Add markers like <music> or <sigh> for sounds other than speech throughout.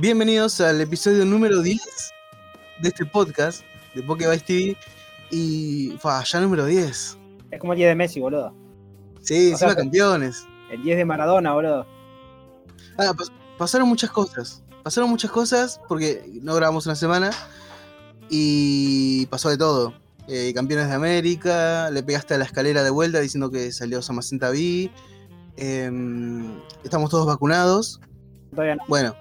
Bienvenidos al episodio número 10 de este podcast de Pokévice TV. Y. Fa, ya número 10. Es como el 10 de Messi, boludo. Sí, encima campeones. El 10 de Maradona, boludo. Ah, pas- pasaron muchas cosas. Pasaron muchas cosas porque no grabamos una semana. Y pasó de todo. Eh, campeones de América, le pegaste a la escalera de vuelta diciendo que salió Samacenta B. Em, estamos todos vacunados. Todavía no. Bueno,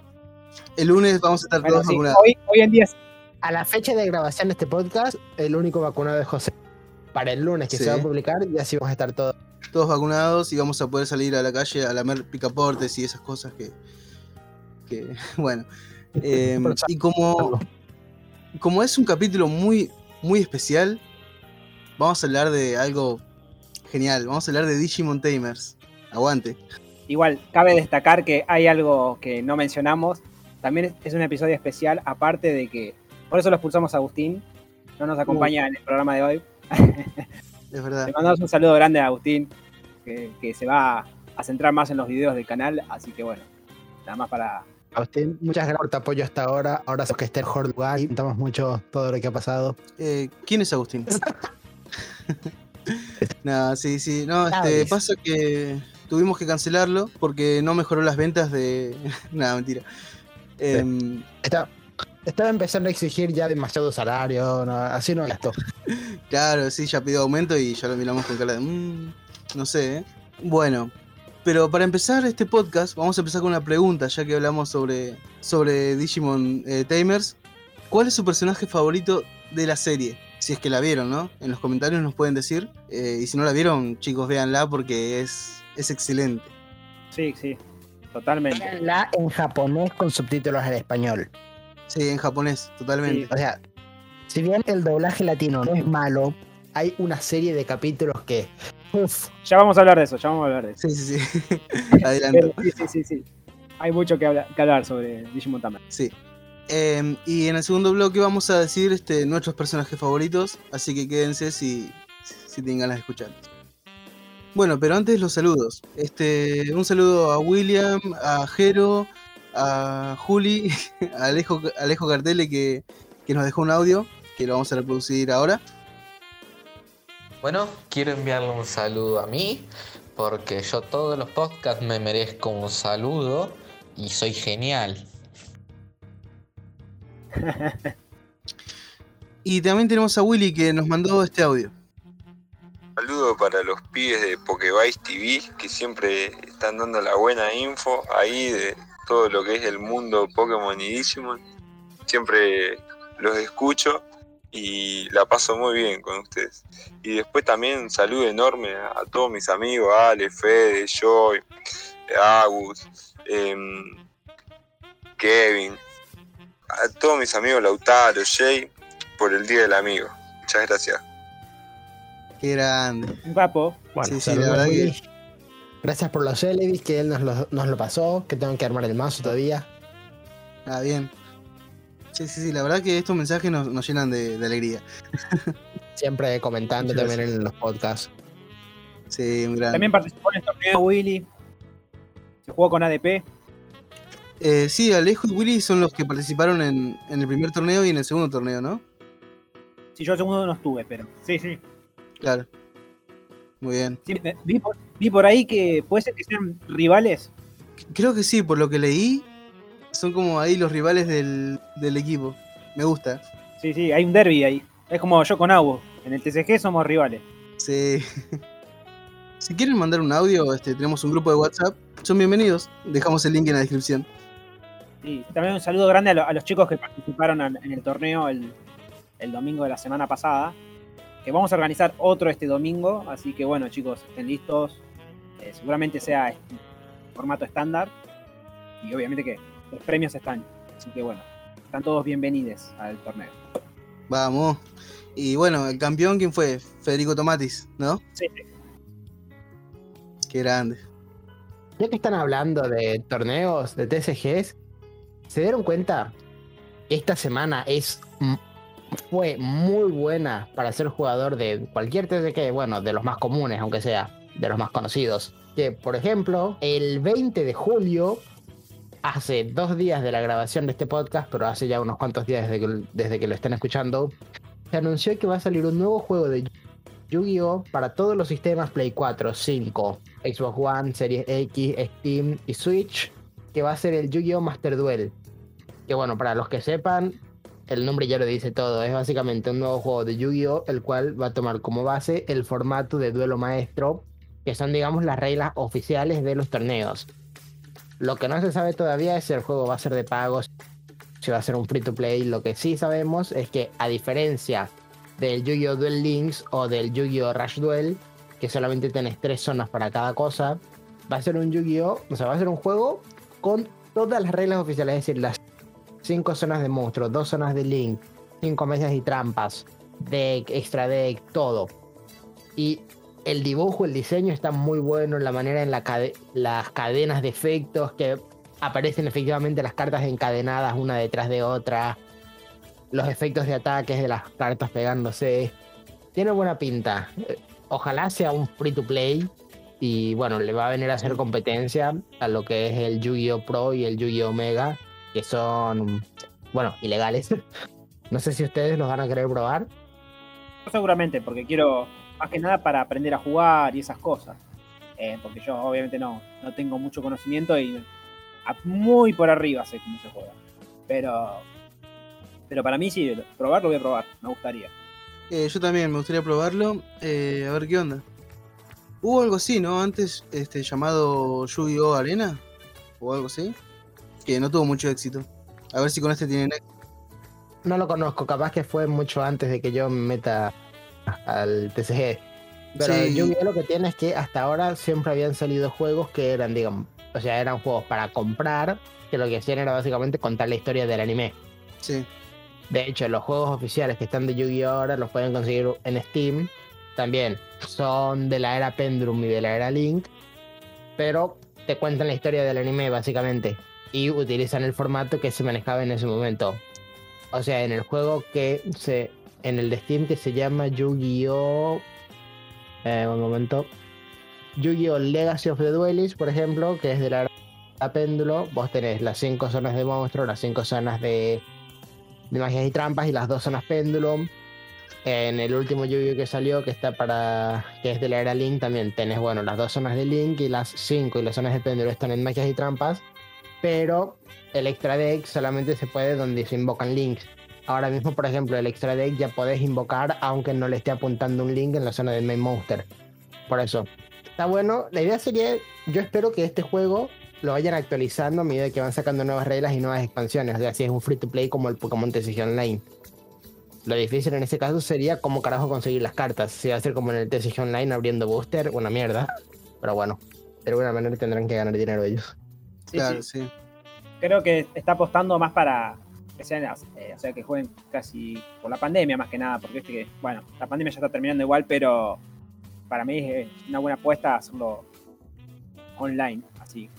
el lunes vamos a estar Bueno, todos sí, vacunados. hoy, hoy en día A la fecha de grabación de este podcast, el único vacunado es José. Para el lunes que Sí. se va a publicar, ya sí vamos a estar todos. todos vacunados y vamos a poder salir a la calle a lamer picaportes y esas cosas que, que <laughs> bueno. Eh, y como, como es un capítulo muy, muy especial, vamos a hablar de algo genial. Vamos a hablar de Digimon Tamers. Aguante. igual, cabe destacar que hay algo que no mencionamos. También es, un episodio especial, aparte de que. Por eso lo expulsamos a Agustín. No nos acompaña en el programa de hoy. <laughs> Es verdad. Le mandamos un saludo grande a Agustín, que, que se va a centrar más en los videos del canal. Así que bueno, nada más para. Agustín, muchas gracias por tu apoyo hasta ahora. Ahora sos que esté en mejor lugar. y Contamos mucho todo lo que ha pasado. Eh, ¿Quién es Agustín? <laughs> no, sí, sí. No, este, pasa que tuvimos que cancelarlo porque no mejoró las ventas de. <laughs> Nada, mentira. Em, Está, estaba empezando a exigir ya demasiado salario. no, así no esto. <laughs> Claro, sí, ya pidió aumento y ya lo miramos con cara de. "Mm, no sé, ¿eh?". Bueno, pero para empezar este podcast, vamos a empezar con una pregunta, ya que hablamos sobre, sobre Digimon eh, Tamers. ¿Cuál es su personaje favorito de la serie? Si es que la vieron, ¿no? En los comentarios nos pueden decir. Eh, y si no la vieron, chicos, véanla porque es, es excelente. Sí, sí, totalmente. Véanla en japonés con subtítulos en español. Sí, en japonés, totalmente. Sí. O sea, si bien el doblaje latino no es malo, hay una serie de capítulos que. Uf, Ya vamos a hablar de eso, ya vamos a hablar de eso. Sí, sí, sí. <laughs> Adelanto. Pero sí, sí, sí, sí. Hay mucho que, habla- que hablar sobre Digimon Tamers. Sí. Em, y en el segundo bloque vamos a decir este, nuestros personajes favoritos, así que quédense si, si tienen ganas de escuchar. Bueno, pero antes los saludos. Este, un saludo a William, a Jero, a Juli, <laughs> a Alejo, Alejo Cartele que, que nos dejó un audio, que lo vamos a reproducir ahora. Bueno, quiero enviarle un saludo a mí, porque yo todos los podcasts me merezco un saludo y soy genial. <laughs> Y también tenemos a Willy que nos mandó este audio. Saludo para los pibes de Pokevice TV que siempre están dando la buena info ahí de todo lo que es el mundo Pokémon y Digimon. Siempre los escucho y la paso muy bien con ustedes. Y después también un saludo enorme a, a todos mis amigos, Ale, Fede, Joy, Agus, em, Kevin, a todos mis amigos Lautaro, Jay, por el Día del Amigo. Muchas gracias. Qué grande. Un capo. bueno, Sí, sí, la verdad que- Willy. Gracias por los Celevis, que él nos lo, nos lo pasó, que tengo que armar el mazo todavía. Ah, bien. Sí, sí, sí, la verdad que estos mensajes nos, nos llenan de, de alegría. Siempre comentando Muchas también en los podcasts. Sí, un gran. También participó en el torneo Willy. Se jugó con ADP. Eh, sí, Alejo y Willy son los que participaron en, en el primer torneo y en el segundo torneo, ¿no? Sí, yo el segundo no estuve, pero. Sí, sí. Claro. Muy bien. Sí, vi, por, vi por ahí que puede ser que sean rivales. Creo que sí, por lo que leí, son como ahí los rivales del, del equipo. Me gusta. Sí, sí, hay un derby ahí. Es como yo con Abu. En el TCG somos rivales. Sí. <laughs> si quieren mandar un audio, este, tenemos un grupo de WhatsApp. Son bienvenidos. Dejamos el link en la descripción. Sí, también un saludo grande a, lo- a los chicos que participaron en, en el torneo el, el domingo de la semana pasada. Que vamos a organizar otro este domingo. Así que bueno, chicos, estén listos. Eh, seguramente sea este, formato estándar. Y obviamente que los premios están. Así que bueno, están todos bienvenidos al torneo. Vamos. Y bueno, el campeón, ¿quién fue? Federico Tomatis, ¿no? Sí, Qué grande. Ya que están hablando de torneos, de TCGs, ¿se dieron cuenta? Esta semana es fue muy buena para ser jugador de cualquier TCG, bueno, de los más comunes, aunque sea, de los más conocidos. Que, por ejemplo, el 20 de julio hace dos días de la grabación de este podcast, pero hace ya unos cuantos días desde que, desde que lo estén escuchando, se anunció que va a salir un nuevo juego de Yu-Gi-Oh! para todos los sistemas Play 4, 5, Xbox One, Series X, Steam y Switch, que va a ser el Yu-Gi-Oh! Master Duel. Que bueno, para los que sepan, el nombre ya lo dice todo, es básicamente un nuevo juego de Yu-Gi-Oh! el cual va a tomar como base el formato de duelo maestro, que son digamos las reglas oficiales de los torneos. Lo que no se sabe todavía es si el juego va a ser de pagos, si va a ser un free to play. Lo que sí sabemos es que a diferencia del Yu-Gi-Oh! Duel Links o del Yu-Gi-Oh! Rush Duel, que solamente tenés tres zonas para cada cosa, va a ser un Yu-Gi-Oh! O sea, va a ser un juego con todas las reglas oficiales, es decir, las cinco zonas de monstruos, dos zonas de Link, cinco mesas y trampas, deck, extra deck, todo. Y el dibujo, el diseño está muy bueno, la manera en la las cadenas de efectos que aparecen efectivamente las cartas encadenadas una detrás de otra los efectos de ataques de las cartas pegándose. Tiene buena pinta. Ojalá sea un free to play y bueno, le va a venir a hacer competencia a lo que es el Yu-Gi-Oh! Pro y el Yu-Gi-Oh! Mega, que son, bueno, ilegales. <laughs> No sé si ustedes los van a querer probar. Seguramente, porque quiero más que nada para aprender a jugar y esas cosas. Eh, porque yo obviamente no, no tengo mucho conocimiento y muy por arriba sé cómo se juega. Pero pero para mí sí, probarlo voy a probar, me gustaría. Eh, yo también me gustaría probarlo, eh, a ver qué onda. Hubo algo así, ¿no? Antes, este, llamado Yu-Gi-Oh! Arena, o algo así, que no tuvo mucho éxito. A ver si con este tienen éxito. No lo conozco, capaz que fue mucho antes de que yo me meta al TCG. Pero Yu-Gi-Oh! lo que tiene es que hasta ahora siempre habían salido juegos que eran, digamos, o sea, eran juegos para comprar, que lo que hacían era básicamente contar la historia del anime. Sí. De hecho, los juegos oficiales que están de Yu-Gi-Oh! ahora los pueden conseguir en Steam. También son de la era Pendulum y de la era Link. Pero te cuentan la historia del anime, básicamente. Y utilizan el formato que se manejaba en ese momento. O sea, en el juego que se. En el de Steam que se llama Yu-Gi-Oh! Eh, un momento. Yu-Gi-Oh! Legacy of the Duelist, por ejemplo, que es de la era péndulo. Vos tenés las cinco zonas de monstruo, las cinco zonas de de magias y trampas y las dos zonas Pendulum. En el último yu que salió, que está para. que es de la era Link, también tenés, bueno, las dos zonas de Link y las cinco y las zonas de Pendulum están en magias y trampas. Pero el extra deck solamente se puede donde se invocan links. Ahora mismo, por ejemplo, el extra deck ya podés invocar aunque no le esté apuntando un link en la zona del main monster. Por eso. Está bueno. La idea sería, yo espero que este juego lo vayan actualizando a medida que van sacando nuevas reglas y nuevas expansiones. O sea, si es un free to play como el Pokémon TCG Online. Lo difícil en ese caso sería cómo carajo conseguir las cartas. Si va a ser como en el TCG Online abriendo booster, una mierda. Pero bueno, de alguna manera tendrán que ganar dinero ellos. Claro, sí. Creo que está apostando más para que sean, eh, o sea, que jueguen casi por la pandemia más que nada, porque este que, bueno, la pandemia ya está terminando igual, pero para mí es una buena apuesta hacerlo online, así,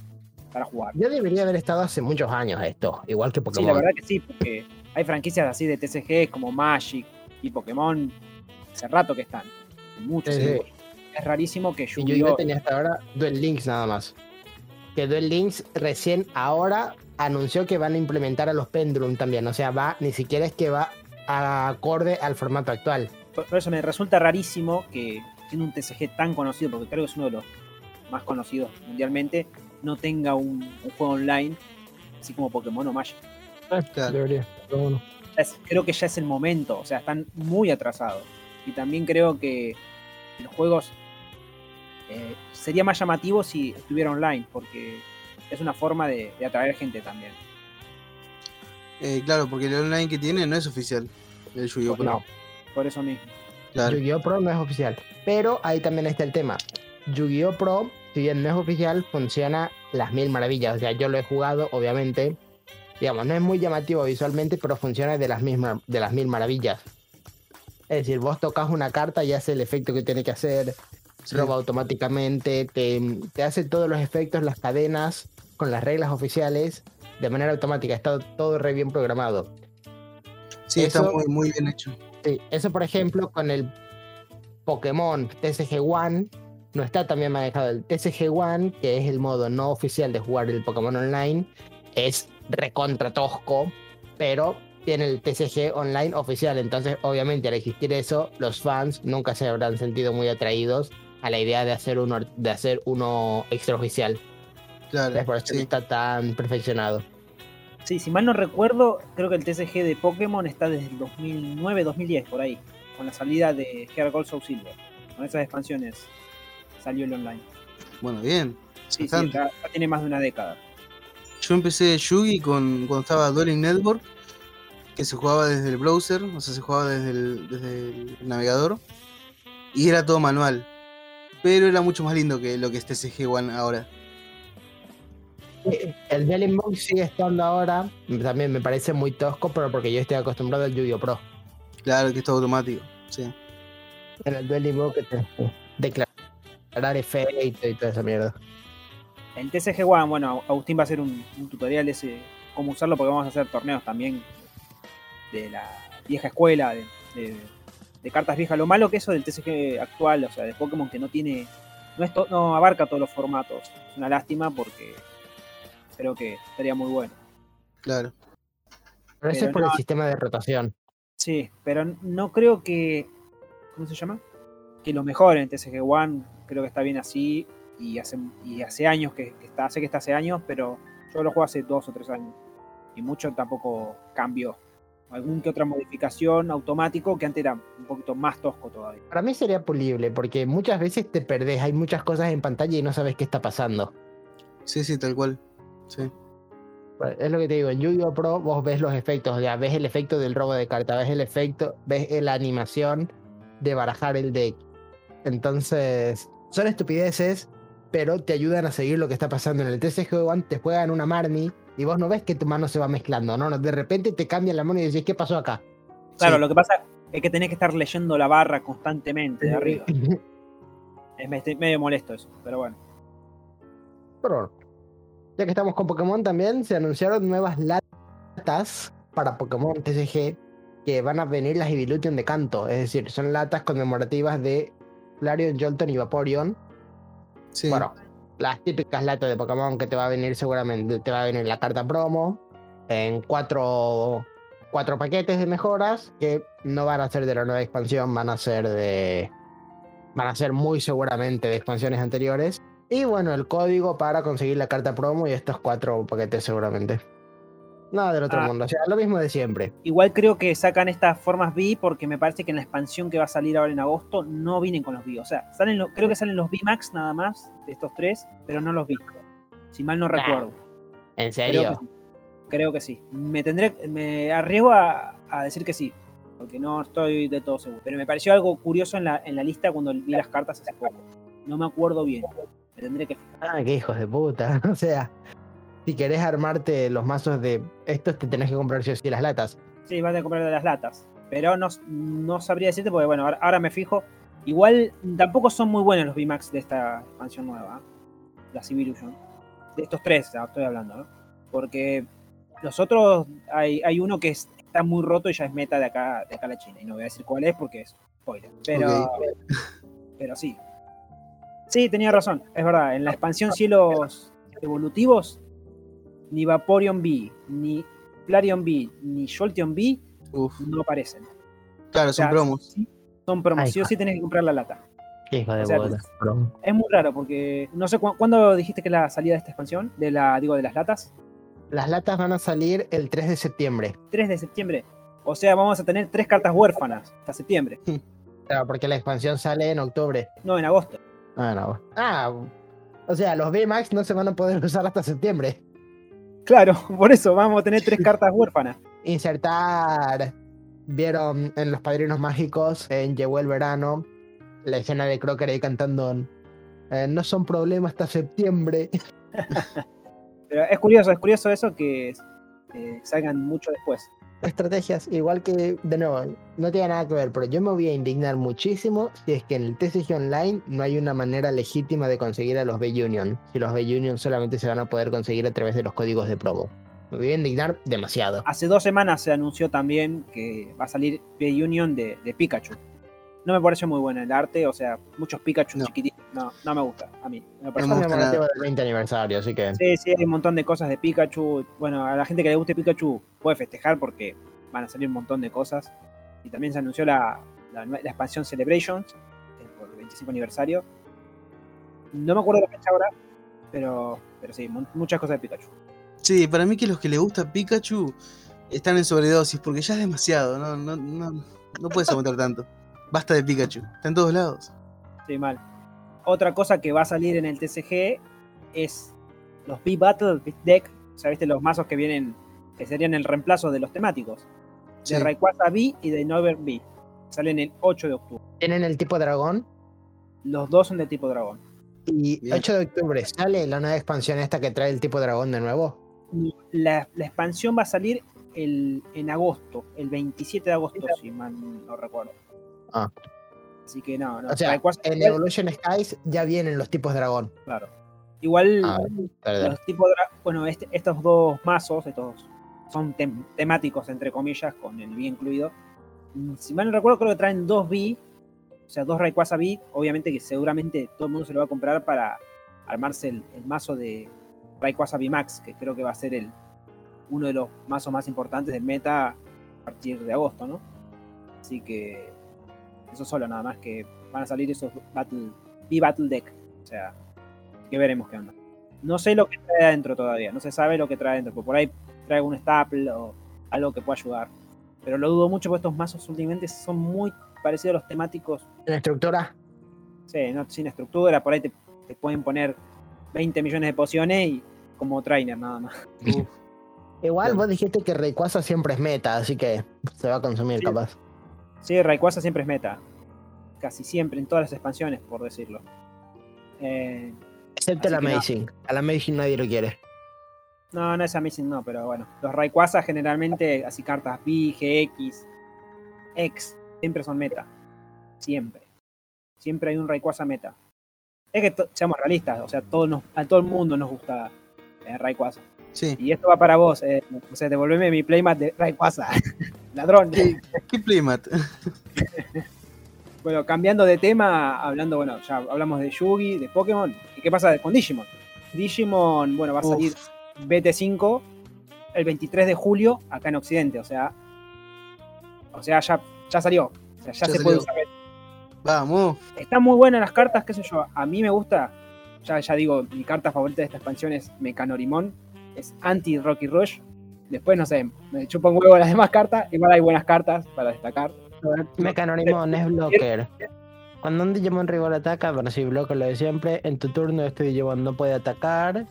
para jugar. Ya debería haber estado hace muchos años esto, igual que Pokémon. Sí, la verdad que sí, porque hay franquicias así de TCG como Magic y Pokémon hace rato que están. Muchos. Es rarísimo que yu Yo tenía hasta ahora Duel Links nada más. Que Duel Links recién ahora anunció que van a implementar a los Pendulum también. O sea, va, ni siquiera es que va acorde al formato actual. Por, eso me resulta rarísimo que siendo un TCG tan conocido, porque creo que es uno de los más conocidos mundialmente, no tenga un, juego online, así como Pokémon o Magic. Ah, debería, creo que ya es el momento, o sea, están muy atrasados. Y también creo que los juegos eh, sería más llamativo si estuviera online, porque es una forma de, atraer gente también. Eh, claro, porque el online que tiene no es oficial, el Yu-Gi-Oh! Pro. No, por eso mismo. Yu-Gi-Oh! Pro no es oficial. Pero ahí también está el tema. Yu-Gi-Oh! Pro si bien no es oficial, funciona las mil maravillas. O sea, yo lo he jugado, obviamente. Digamos, no es muy llamativo visualmente, pero funciona de las, mismas, de las mil maravillas. Es decir, vos tocas una carta y hace el efecto que tiene que hacer, roba automáticamente, te, te, hace todos los efectos, las cadenas, con las reglas oficiales, de manera automática. Está todo re bien programado. Sí, está muy, muy bien hecho. Sí, eso por ejemplo con el Pokémon TCG One no está también manejado el TCG One, que es el modo no oficial de jugar el Pokémon Online. es recontra tosco, pero tiene el TCG online oficial. Entonces, obviamente, al existir eso, los fans nunca se habrán sentido muy atraídos a la idea de hacer uno, de hacer uno extraoficial. Claro. Es por eso que sí. está tan perfeccionado. Sí, si mal no recuerdo, creo que el TCG de Pokémon está desde el 2009-2010, por ahí, con la salida de Heart Gold Soul Silver. Con esas expansiones salió el online. Bueno, bien. Sí, sí, ya, ya tiene más de una década. Yo empecé Yugi con, cuando estaba Dueling Network, que se jugaba desde el browser, o sea, se jugaba desde el, desde el navegador, y era todo manual. Pero era mucho más lindo que lo que es TCG One ahora. El Dueling Monk sigue estando ahora. También me parece muy tosco, pero porque yo estoy acostumbrado al Yu-Gi-Oh! Pro. Claro que es todo automático. Sí. En el Dueling Monk que te declarar efecto y toda esa mierda. El TCG One, bueno, Agustín va a hacer un, un tutorial de ese, cómo usarlo, porque vamos a hacer torneos también de la vieja escuela, de, de- de cartas viejas. Lo malo que eso del TCG actual, o sea, de Pokémon que no tiene, no, es to- no abarca todos los formatos. Es una lástima porque creo que estaría muy bueno. Claro. Pero eso Pero es por no- el sistema de rotación. Sí, pero no creo que, ¿cómo se llama? Que lo mejoren en TCG One, creo que está bien así y hace, y hace años que, que está, sé que está hace años, pero yo lo juego hace dos o tres años y mucho tampoco cambió. Algún que otra modificación automático que antes era un poquito más tosco todavía. Para mí sería pulible, porque muchas veces te perdés, hay muchas cosas en pantalla y no sabes qué está pasando. Sí, sí, tal cual. Sí. Bueno, Es lo que te digo, en Yu-Gi-Oh! Pro vos ves los efectos, ya ves el efecto del robo de carta, ves el efecto, ves la animación de barajar el deck. Entonces, son estupideces, pero te ayudan a seguir lo que está pasando. En el TCG One te juegan una Marnie y vos no ves que tu mano se va mezclando, ¿no? No, De repente te cambia la mano y decís, ¿qué pasó acá? Claro, Sí. lo que pasa es que tenés que estar leyendo la barra constantemente de arriba. <laughs> Es me- medio molesto eso, pero bueno. Pero ya que estamos con Pokémon también, se anunciaron nuevas latas para Pokémon TCG que van a venir las Evolution de canto. Es decir, son latas conmemorativas de Flareon, Jolton y Vaporeon. Sí. Bueno, las típicas latas de Pokémon que te va a venir seguramente, te va a venir la carta promo en cuatro, cuatro paquetes de mejoras que no van a ser de la nueva expansión, van a ser de... Van a ser muy seguramente de expansiones anteriores. Y bueno, el código para conseguir la carta promo y estos cuatro paquetes seguramente. Nada del otro Ah. mundo, o sea, lo mismo de siempre. Igual creo que sacan estas formas B porque me parece que en la expansión que va a salir ahora en agosto no vienen con los B. O sea, salen lo- creo que salen los B Max nada más de estos tres, pero no los B. Si mal no recuerdo. ¿En Creo serio? que, sí. Creo que sí. Me tendré, me arriesgo a, a decir que sí, porque no estoy de todo seguro. Pero me pareció algo curioso en la, en la lista cuando vi las cartas hace poco. No me acuerdo bien. Me tendré que fijar. Ah, qué hijos de puta. <laughs> O sea, si querés armarte los mazos de estos, te tenés que comprar o sí las latas. Sí, vas a comprar de las latas. Pero no, no sabría decirte porque, bueno, ahora, ahora me fijo. Igual tampoco son muy buenos los VMAX de esta expansión nueva. ¿eh? La Civilization. De estos tres ah, estoy hablando, ¿no? Porque los otros, hay, hay uno que es- está muy roto y ya es meta de acá, de acá a la China. Y no voy a decir cuál es porque es spoiler. Pero, pero sí. Sí, tenía razón, es verdad. En la expansión Cielos Evolutivos, ni Vaporeon B, ni Flareon B, ni Jolteon B Uf. no aparecen. Claro, O sea, son promos. sí, Son promos, Ay, sí o sí tenés que comprar la lata. Qué hijo de O sea. Es muy raro porque no sé cu- cuándo dijiste que la salida de esta expansión, de la digo de las latas, Las latas van a salir el 3 de septiembre. 3 de septiembre. O sea, vamos a tener tres cartas huérfanas hasta septiembre, <laughs> Claro, porque la expansión sale en octubre. no en agosto. Ah, no. Ah, o sea, los VMAX no se van a poder <laughs> usar hasta septiembre. Claro, <laughs> por eso vamos a tener tres cartas huérfanas. Insertar. Vieron en Los Padrinos Mágicos, en Llegó el Verano, la escena de Crocker ahí cantando. eh, no son problemas hasta septiembre. <laughs> Pero es curioso, es curioso eso que eh, salgan mucho después. Estrategias, igual que, de nuevo, no tiene nada que ver, pero yo me voy a indignar muchísimo si es que en el TCG Online no hay una manera legítima de conseguir a los B-Union. Si los B-Union solamente se van a poder conseguir a través de los códigos de promo. Me voy a indignar demasiado. Hace dos semanas se anunció también que va a salir B-Union de, de Pikachu. No me pareció muy bueno el arte, o sea, muchos Pikachu No. chiquititos no, no me gusta a mí. en lo No me gusta del 20 aniversario, así que. Sí, sí, hay un montón de cosas de Pikachu. Bueno, a la gente que le guste Pikachu puede festejar porque van a salir un montón de cosas. Y también se anunció la, la, la expansión Celebrations eh, por el 25 aniversario. No me acuerdo la fecha ahora, pero, pero sí, mu- muchas cosas de Pikachu. Sí, para mí que los que le gusta Pikachu están en sobredosis porque ya es demasiado, no, no, no, no puedes aguantar tanto. <laughs> Basta de Pikachu, está en todos lados. Sí, mal. Otra cosa que va a salir en el TCG es los B-Battle Deck. O sea, viste los mazos que vienen, que serían el reemplazo de los temáticos. Sí. De Rayquaza B y de Nover B. Salen el 8 de octubre. Tienen el tipo dragón. Los dos son de tipo dragón. Y Bien. 8 de octubre sale la nueva expansión esta que trae el tipo dragón de nuevo. La, la expansión va a salir el, en agosto, el 27 de agosto, si mal no recuerdo. Ah. Así que no, no. O sea, en Evolution Skies ya vienen los tipos dragón. claro. Igual Ah, los tipos bueno, este- estos dos mazos, estos son tem- temáticos entre comillas, con el B incluido. Mm, Si mal no recuerdo, creo que traen dos B, o sea, dos Rayquaza B, obviamente que seguramente todo el mundo se lo va a comprar para armarse el, el mazo de Rayquaza B Max, que creo que va a ser el uno de los mazos más importantes del meta a partir de agosto, ¿no? Así que eso solo, nada más que van a salir esos Battle, B Battle Deck, o sea, que veremos qué onda. No sé lo que trae adentro todavía, no se sabe lo que trae adentro, porque por ahí trae un staple o algo que pueda ayudar. Pero lo dudo mucho porque estos mazos últimamente son muy parecidos a los temáticos, En estructura, sí, no, sin estructura, por ahí te, te pueden poner 20 millones de pociones y como trainer nada más. Igual vos dijiste que Rayquaza siempre es meta, así que se va a consumir Sí. capaz. Sí, Rayquaza siempre es meta, casi siempre, en todas las expansiones, por decirlo. Eh, Excepto el que no. Amazing. Al Amazing nadie lo quiere. No, no es Amazing, no, pero bueno. Los Rayquaza generalmente, así cartas B, GX, X, siempre son meta. Siempre. Siempre hay un Rayquaza meta. Es que seamos realistas, o sea, todos nos- a todo el mundo nos gusta eh, Rayquaza. sí. Y esto va para vos, eh, o sea, devolveme mi playmat de Rayquaza. <laughs> Ladrón. ¿Qué, qué? <laughs> Bueno, cambiando de tema, hablando, bueno, ya hablamos de Yugi, de Pokémon. ¿Y qué pasa con Digimon? Digimon, bueno, va a salir Uf, BT5 el 23 de julio acá en Occidente, o sea, o sea, ya, ya salió, o sea, ya, Ya se puede usar. vamos. Están muy buenas las cartas, qué sé yo, a mí me gusta, ya, ya digo, mi carta favorita de esta expansión es Mecanorimon, es anti Rocky Rush. Después, no sé, me chupa un huevo las demás cartas, igual hay buenas cartas para destacar. Mecanorimon es blocker. Cuando un Digimon rival ataca, bueno, si bloque lo de siempre, en tu turno este Digimon no puede atacar.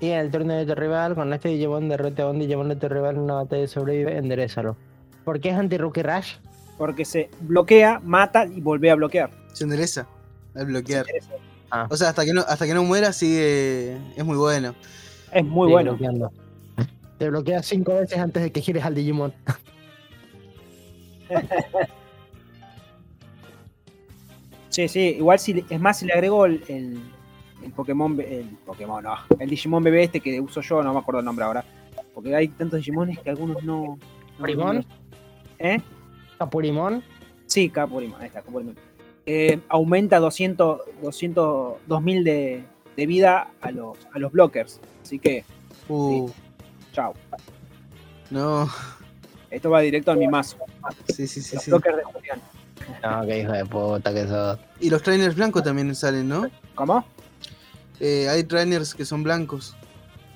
Y en el turno de tu rival, cuando este Digimon derrote a un Digimon de tu rival en una batalla y sobrevive, enderezalo. ¿Por qué es anti-Rookie Rush? Porque se bloquea, mata y vuelve a bloquear. Se endereza al bloquear. Es, Ah, O sea, hasta que no, hasta que no muera sigue. Es muy bueno. es muy sigue bueno. bloqueando. Te bloquea cinco veces antes de que gires al Digimon. <laughs> Sí, sí, igual si es más si le agrego el, el, el Pokémon, el Pokémon, no, el Digimon bebé este que uso yo, no me acuerdo el nombre ahora. Porque hay tantos Digimones que algunos no. no- ¿Porimón? ¿Eh? Capurimon, Sí, Capurimon, ahí está, Capurimon. Eh, aumenta 200, 200, 2000 de, de vida a los, a los blockers. Así que, Uh, chao. no. Esto va directo a mi mazo. Sí, sí, sí, Los sí. blockers de Julián. No, qué hijo de puta que sos. Y los trainers blancos también salen, ¿no? ¿Cómo? Eh, hay trainers que son blancos.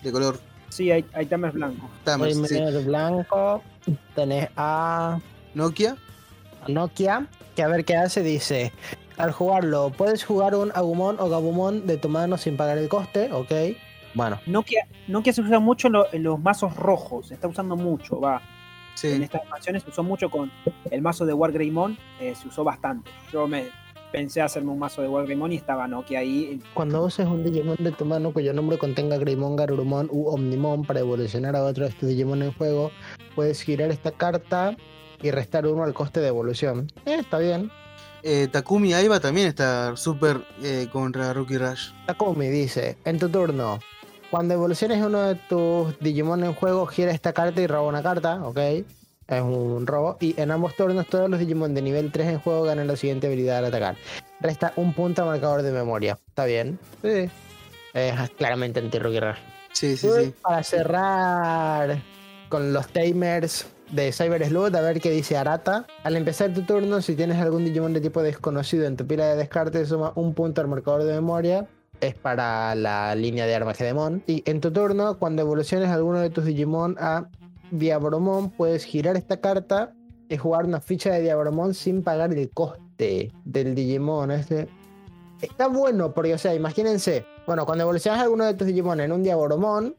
De color. Sí, hay, hay tamers blancos. Tamers, sí. Blanco, tenés a Nokia. Nokia, que a ver qué hace, dice, al jugarlo, puedes jugar un Agumon o Gabumon de tu mano sin pagar el coste, ok. Bueno, Nokia, Nokia se usa mucho en, lo- en los mazos rojos, se está usando mucho, va. En Sí. estas expansiones se usó mucho con el mazo de Wargreymon, eh, se usó bastante. Yo me pensé hacerme un mazo de Wargreymon y estaba Nokia ahí. cuando uses un Digimon de tu mano cuyo nombre contenga Greymon, Garurumon u Omnimon para evolucionar a otro de estos Digimon en juego, puedes girar esta carta y restar uno al coste de evolución. Eh, está bien. Eh, Takumi Aiba también está súper eh, contra Rookie Rush. Takumi dice, en tu turno, cuando evoluciones uno de tus Digimon en juego, gira esta carta y roba una carta, ok. Es un robo. Y en ambos turnos, todos los Digimon de nivel 3 en juego ganan la siguiente habilidad al atacar. Resta un punto al marcador de memoria. Está bien. Sí. Es claramente anti-Rookie Rush. Sí, sí, sí. Para cerrar con los tamers de Cyber Sleuth, a ver qué dice Arata. Al empezar tu turno, si tienes algún Digimon de tipo desconocido en tu pila de descarte, suma un punto al marcador de memoria. Es para la línea de Armagedemon. Y en tu turno, cuando evoluciones alguno de tus Digimon a Diabromon, puedes girar esta carta y jugar una ficha de Diabromon sin pagar el coste del Digimon. Este está bueno porque, o sea, imagínense, bueno, cuando evolucionas alguno de tus Digimon en un Diaboromon,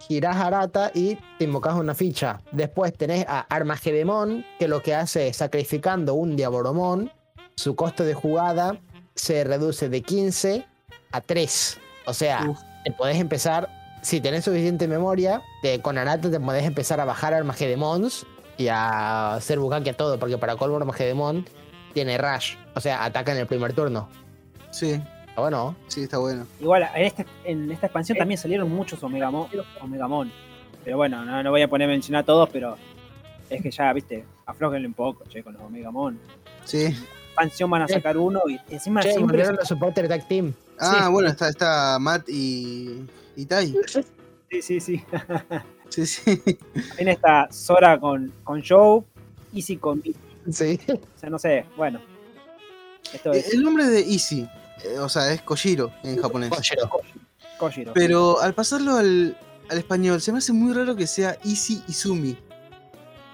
girás Arata y te invocas una ficha. Después tenés a Armagedemon, que lo que hace es sacrificando un Diaboromon, su costo de jugada se reduce de 15 a 3. O sea, Uf. te podés empezar, si tenés suficiente memoria, te- con Arata te podés empezar a bajar Armagedemons y a hacer bucaque a todo, porque para colmo Armagedemon tiene Rush, o sea, ataca en el primer turno. Sí, Está Bueno, sí, está bueno. Igual, en esta, en esta expansión también salieron muchos Omegamon. Omegamon. Pero bueno, no, no voy a poner a mencionar todos, pero es que ya, viste, aflojenle un poco, che, con los Omegamon. Sí. Expansión van a sacar uno y encima che, siempre. los supporter tag team. Ah, bueno, está, está Matt y, y Tai. Sí, sí, sí. Sí, sí. También está Sora con, con Joe, Easy con. Sí. O sea, no sé, bueno. Esto Eh, es El nombre de Easy, eh, o sea, es Kojiro en japonés. Kojiro. Kojiro. Pero al pasarlo al, al español, se me hace muy raro que sea Easy Izumi.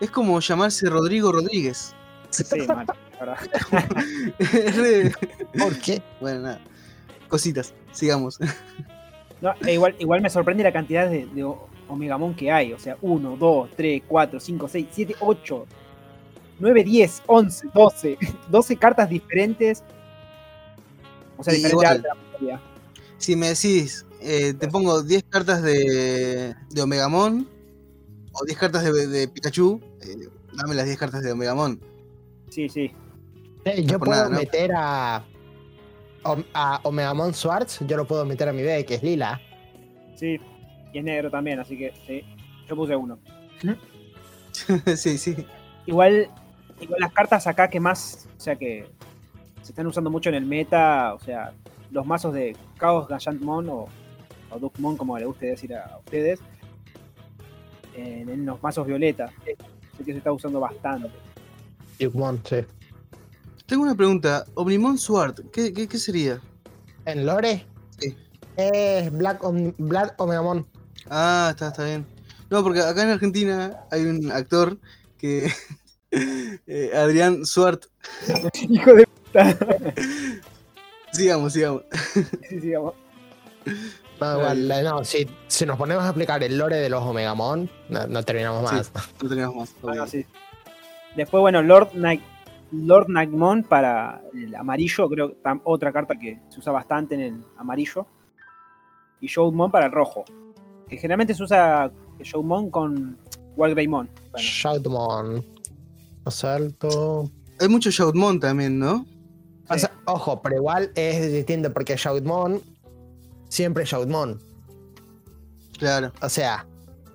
Es como llamarse Rodrigo Rodríguez. Sí, mal, la verdad. <laughs> Es re- ¿Por qué? Bueno, nada. Cositas, sigamos. No, e igual, igual me sorprende la cantidad de, de Omegamon que hay. O sea, 1, 2, 3, 4, 5, 6, 7, 8, 9, 10, 11, 12. 12 cartas diferentes. O sea, diferentes igual. arte, la. Si me decís, eh, te pongo 10 cartas de, de Omegamon o 10 cartas de, de Pikachu, eh, dame las 10 cartas de Omegamon. Sí, sí. Eh, yo por puedo nada, ¿no? meter a, Om- a Omegamon Swartz, yo lo puedo meter a mi B, que es lila. Sí. Y es negro también, así que sí. Yo puse uno. <laughs> sí, sí. Igual, igual las cartas acá que más, o sea que se están usando mucho en el meta, o sea, los mazos de Chaos Gallantmon o, o Duckmon, como le guste decir a ustedes, en, en los mazos violeta, sé que se está usando bastante. Yukmon, sí. Tengo una pregunta. Omnimon Sword, ¿qué, qué, qué sería? En Lore Sí. es Black Om- Blood Omegamon. Ah, está, está bien. No, porque acá en Argentina hay un actor que. <laughs> eh, Adrián Suart. <laughs> Hijo de puta. Sigamos, sigamos. Sí, vamos. No, no, si, si nos ponemos a aplicar el lore de los Omegamon, no, no terminamos Sí. más. No tenemos más. Bueno, ok. sí. Después, bueno, Lord Night. Lord Nightmon para el amarillo, creo que otra carta que se usa bastante en el amarillo. Y Showmon para el rojo. Que generalmente se usa Showmon con Walgreymon. Bueno, Shoutmon. Asalto. Hay mucho Shoutmon también, ¿no? O sea, ojo, pero igual es distinto porque Shoutmon siempre es Shoutmon. Claro. O sea,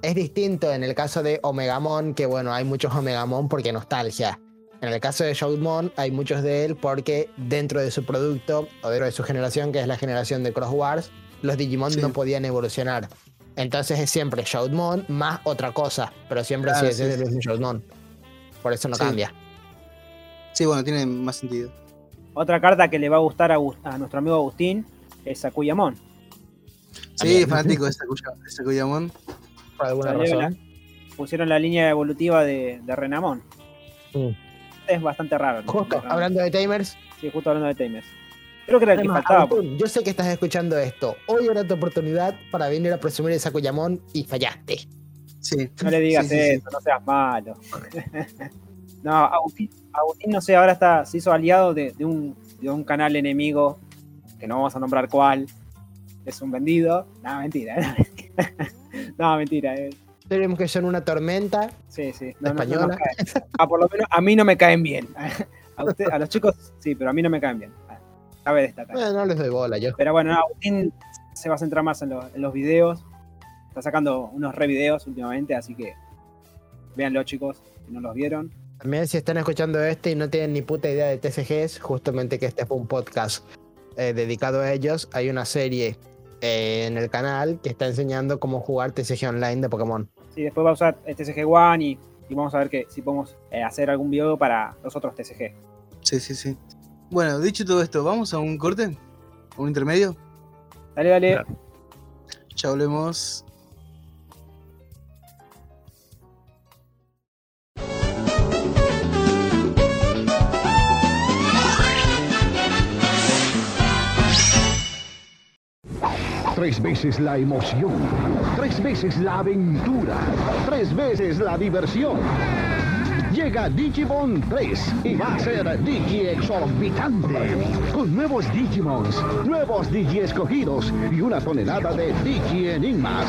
es distinto en el caso de Omegamon, que bueno, hay muchos Omegamon porque nostalgia. En el caso de Shoutmon hay muchos de él porque dentro de su producto o dentro de su generación, que es la generación de Cross Wars, los Digimon Sí. no podían evolucionar. Entonces es siempre Shoutmon más otra cosa, pero siempre Claro, sigue siendo sí, Shoutmon. Por eso no Sí. cambia. Sí, bueno, tiene más sentido. Otra carta que le va a gustar a, a nuestro amigo Agustín es Sakuyamon. Sí, También. fanático de Sakuya- de Sakuyamon. Por alguna Salió razón. Pusieron la línea evolutiva de, de Renamon. Mm. Es bastante raro. ¿no? Justo, hablando de Tamers, Sí, justo hablando de Tamers. Creo que era el que faltaba. Yo sé que estás escuchando esto. Hoy era tu oportunidad para venir a presumir el Sakuyamon y fallaste. Sí. No le digas Sí, sí, sí. eso, no seas malo. <laughs> no, Agustín, Agustín, no sé, ahora está, se hizo aliado de, de un, de un canal enemigo, que no vamos a nombrar cuál. Es un vendido. No, mentira. No, <laughs> mentira. no, mentira. eh. Tenemos que son una tormenta. Sí, sí. No, no- no Española. nos caen. Ah, por lo menos a mí no me caen bien. <laughs> A, usted, a los chicos sí, pero a mí no me caen bien. Cabe destacar. Eh, no les doy bola yo. Pero bueno, no, Agustín se va a centrar más en, lo- en los videos. Está sacando unos re videos últimamente, así que véanlo chicos, si no los vieron. También si están escuchando este y no tienen ni puta idea de TCGs, justamente que este fue un podcast eh, dedicado a ellos, hay una serie eh, en el canal que está enseñando cómo jugar TCG online de Pokémon. Sí, después va a usar el TCG One y, y vamos a ver que si podemos eh, hacer algún video para los otros TCG. Sí, sí, sí. Bueno, dicho todo esto, ¿vamos a un corte? ¿Un intermedio? Dale, dale. Claro. Ya volvemos. Tres veces la emoción, tres veces la aventura, tres veces la diversión. Llega Digimon 3 y va a ser Digi exorbitante. Con nuevos Digimons, nuevos Digi escogidos y una tonelada de Digi enigmas.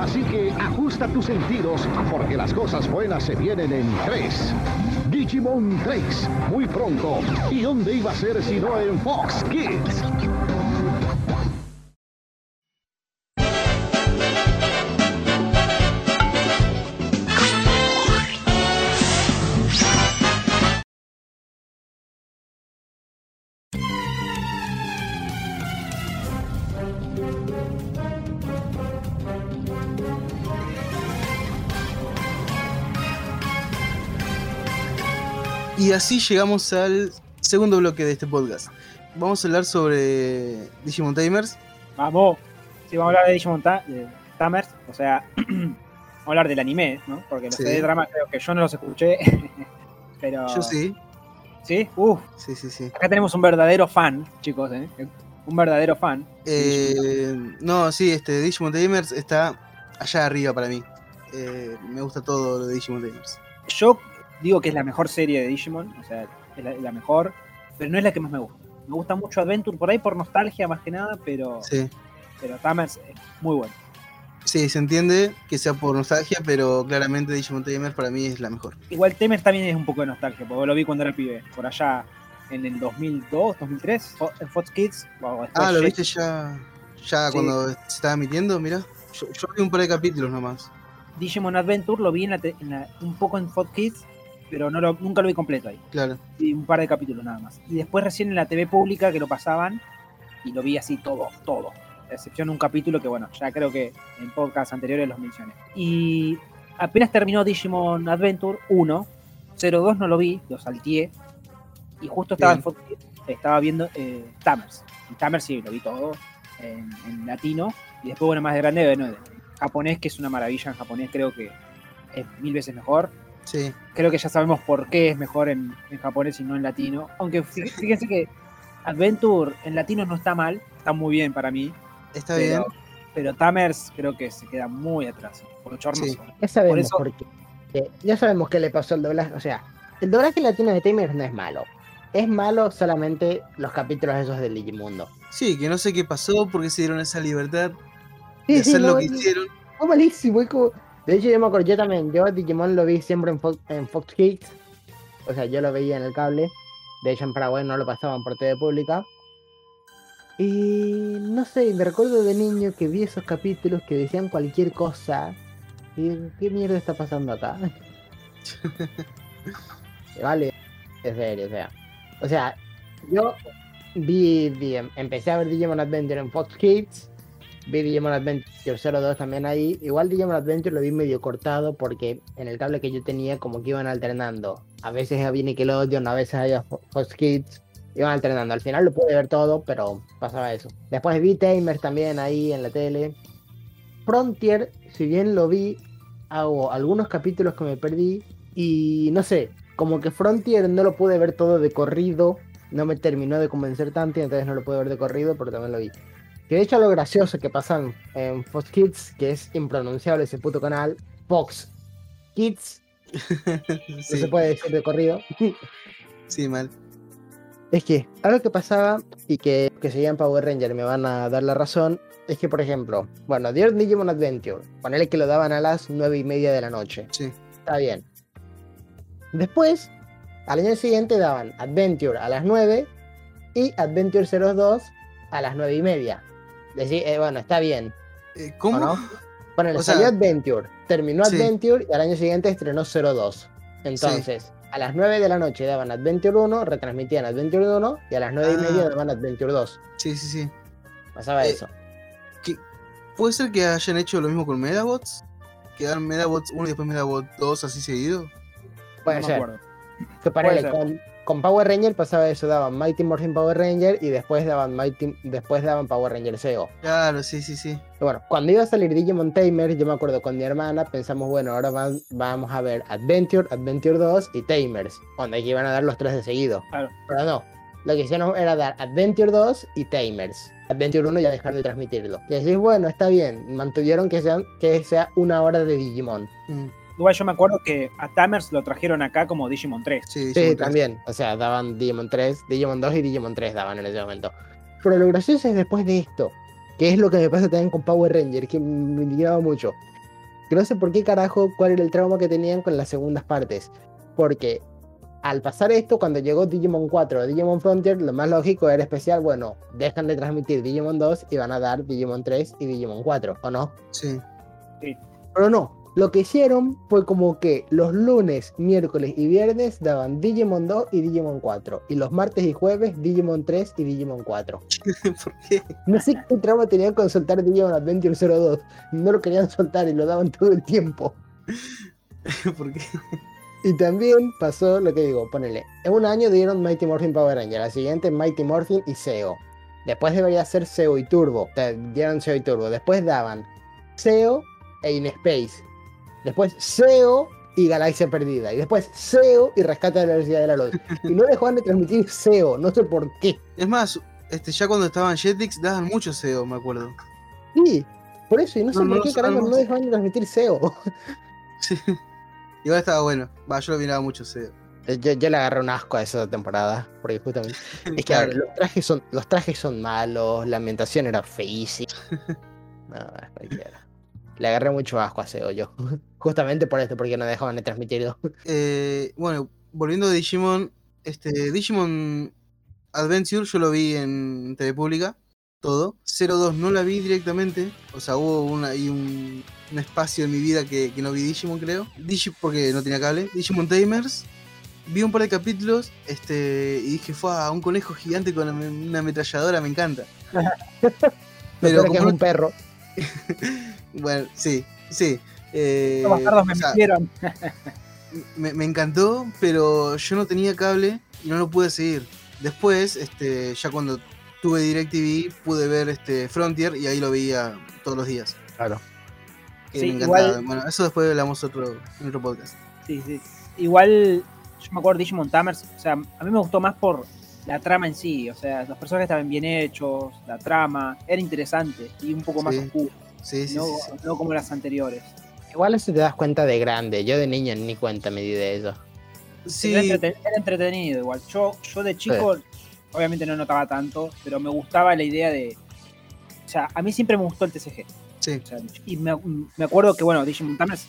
Así que ajusta tus sentidos porque las cosas buenas se vienen en 3. Digimon 3, muy pronto. ¿Y dónde iba a ser si no en Fox Kids? Y así llegamos al segundo bloque de este podcast. Vamos a hablar sobre Digimon Tamers. Vamos. Sí, vamos a hablar de Digimon Ta- de Tamers, o sea, <clears throat> vamos a hablar del anime, ¿no? Porque los Sí. de drama creo que yo no los escuché. <laughs> Pero. Yo sí. ¿Sí? Uf, Sí, sí, sí. acá tenemos un verdadero fan, chicos, ¿eh? Un verdadero fan. Eh, no, sí, este Digimon Tamers está allá arriba para mí. Eh, me gusta todo lo de Digimon Tamers. Yo digo que es la mejor serie de Digimon, o sea, es la, la mejor, pero no es la que más me gusta. Me gusta mucho Adventure por ahí por nostalgia más que nada, pero, Sí. pero Tamers es muy bueno. Sí, se entiende que sea por nostalgia, pero claramente Digimon Tamers para mí es la mejor. Igual Tamers también es un poco de nostalgia, porque lo vi cuando era pibe, por allá en el 2002, 2003, Fo- en Fox Kids. Ah, ¿lo Jet- viste ya, ya Sí. cuando se estaba emitiendo? Mira, yo, yo vi un par de capítulos nomás. Digimon Adventure lo vi en la en la- un poco en Fox Kids, pero no lo- nunca lo vi completo ahí. Claro. Vi un par de capítulos nada más. Y después recién en la TV pública que lo pasaban y lo vi así todo, todo. A excepción de un capítulo que, bueno, ya creo que en podcasts anteriores los mencioné. Y apenas terminó Digimon Adventure 1, 02 no lo vi, lo salteé. Y justo estaba en Fox estaba viendo eh, Tamers. Y Tamers sí, lo vi todo en, en latino. Y después, bueno, más de grande, bueno, de japonés, que es una maravilla en japonés, creo que es mil veces mejor Sí, creo que ya sabemos por qué es mejor en, en japonés y no en latino. Aunque fí- fíjense que Adventure en latino no está mal, está muy bien para mí. está bien. Pero, Tamers creo que se queda muy atrás. Bochornoso. Sí. Ya sabemos eso- por qué. Eh, ya sabemos qué le pasó al doblaje. O sea, el doblaje latino de Tamers no es malo. Es malo solamente los capítulos esos del Digimundo. Sí, que no sé qué pasó, porque se dieron esa libertad de hacer lo no, que hicieron. Fue malísimo. es como- De hecho, yo me acuerdo, yo también, yo Digimon lo vi siempre en Fox, Kids. O sea, yo lo veía en el cable. De hecho, en Paraguay no lo pasaban por TV pública. Y no sé, me recuerdo de niño que vi esos capítulos que decían cualquier cosa. Y ¿qué mierda está pasando acá? <laughs> vale, es serio, o sea. O sea, yo vi, vi- empecé a ver Digimon Adventure en Fox Kids. Vi Digimon Adventure 02 también ahí. Igual Digimon Adventure lo vi medio cortado porque en el cable que yo tenía como que iban alternando. A veces había Nickelodeon, a veces había Fo- Fox Kids. Iban alternando. Al final lo pude ver todo, pero pasaba eso. Después vi Tamers también ahí en la tele. Frontier, si bien lo vi, hago algunos capítulos que me perdí. Y no sé, como que Frontier no lo pude ver todo de corrido. No me terminó de convencer tanto y entonces no lo pude ver de corrido, pero también lo vi. Que de hecho lo gracioso que pasan en Fox Kids, que es impronunciable ese puto canal, Fox Kids, <laughs> no se sí, puede decir de corrido, <laughs> sí, mal. es que algo que pasaba y que, que seguían Power Ranger me van a dar la razón, es que por ejemplo, bueno, The Earth Digimon Adventure, ponele que lo daban a las nueve y media de la noche, Sí, está bien. Después, al año siguiente daban Adventure a las 9 y Adventure 02 a las nueve y media. Decir, eh, bueno, está bien, Eh, ¿o ¿Cómo? O sea- salió Adventure, terminó Sí. Adventure y al año siguiente estrenó 02. Entonces, a las 9 de la noche daban Adventure 1, retransmitían Adventure 1 y a las 9 y media Ah. daban Adventure 2. Sí, sí, sí. Pasaba Eh, eso. ¿Qué- ¿Puede ser que hayan hecho lo mismo con Medabots? Que dan Medabots 1 y después Medabots 2 así seguido. Puede no me ser. acuerdo. Que ponele, ser. Con, Power Ranger pasaba eso, daban Mighty Morphin Power Ranger y después daban Mighty, después daban Power Ranger SEO. Claro, sí, sí, sí. Y bueno, cuando iba a salir Digimon Tamers, yo me acuerdo con mi hermana, pensamos, bueno, ahora van- vamos a ver Adventure, Adventure 2 y Tamers, donde aquí iban a dar los tres de seguido. Claro. Pero no, lo que hicieron era dar Adventure 2 y Tamers. Adventure 1 ya dejar de transmitirlo. Y decís, bueno, está bien, mantuvieron que, sean, que sea una hora de Digimon. Mm, Igual yo me acuerdo que a Tamers lo trajeron acá como Digimon 3. sí, Sí, Digimon tres. también. O sea, daban Digimon 3, Digimon 2 y Digimon 3 daban en ese momento. Pero lo gracioso es después de esto, que es lo que me pasa también con Power Ranger, que me indignaba mucho. Que no sé por qué carajo, cuál era el trauma que tenían con las segundas partes. Porque al pasar esto, cuando llegó Digimon 4 o Digimon Frontier, lo más lógico era especial, bueno, dejan de transmitir Digimon 2 y van a dar Digimon 3 y Digimon 4, ¿o no? Sí. Pero no, lo que hicieron fue como que los lunes, miércoles y viernes daban Digimon 2 y Digimon 4. Y los martes y jueves Digimon 3 y Digimon 4. <laughs> ¿Por qué? No sé qué trama tenían con soltar Digimon Adventure 02. No lo querían soltar y lo daban todo el tiempo. <laughs> ¿Por qué? Y también pasó lo que digo, ponele. En un año dieron Mighty Morphin Power Ranger, la siguiente Mighty Morphin y SEO. Después debería ser SEO y Turbo. O sea, dieron SEO y Turbo. Después daban SEO e In Space. Después SEO y Galaxia Perdida. Y después SEO y Rescate de la Velocidad de la Luz. <laughs> Y no dejaban de transmitir SEO, no sé por qué. Es más, este, ya cuando estaban Jetix daban mucho SEO, me acuerdo. Sí, por eso, y no sé no por qué carajo no dejaban de transmitir SEO. <laughs> Sí. Igual estaba bueno. Va, yo lo miraba mucho SEO. Yo, yo le agarré un asco a esa temporada, porque justamente <laughs> Es que ver, los trajes son, los trajes son malos, la ambientación era feísima. No, cualquiera. Le agarré mucho asco a SEO yo. <laughs> Justamente por esto, porque no dejaban de transmitirlo. <laughs> Eh, bueno, volviendo a Digimon, este, Digimon Adventure yo lo vi en TV Pública, todo. 02 no la vi directamente, o sea, hubo una, ahí un, un espacio en mi vida que, que no vi Digimon, creo. Digi porque no tenía cable. Digimon Tamers, vi un par de capítulos este, y dije, fue a un conejo gigante con una una ametralladora, me encanta. <laughs> Pero como que es no- un perro. <laughs> bueno, sí, sí. eh, Los bastardos me o sea, metieron. me, me encantó, pero yo no tenía cable y no lo pude seguir. Después, este, ya cuando tuve DirecTV, pude ver este Frontier y ahí lo veía todos los días. Claro. Que Sí, me encantaba. igual- Bueno, eso después hablamos otro, en otro podcast. Sí, sí. Igual, yo me acuerdo de Digimon Tamers, o sea, a mí me gustó más por la trama en sí, o sea, los personajes estaban bien hechos, la trama, era interesante y un poco más Sí. oscuro, Sí, sí, no, sí, sí. no como las anteriores. Igual eso te das cuenta de grande. Yo de niño ni cuenta me di de eso. Sí, Era, entreten- era entretenido igual. Yo, yo de chico, obviamente no notaba tanto, pero me gustaba la idea de... O sea, a mí siempre me gustó el TCG. sí. O sea, y me, me acuerdo que, bueno, Digimon Tamers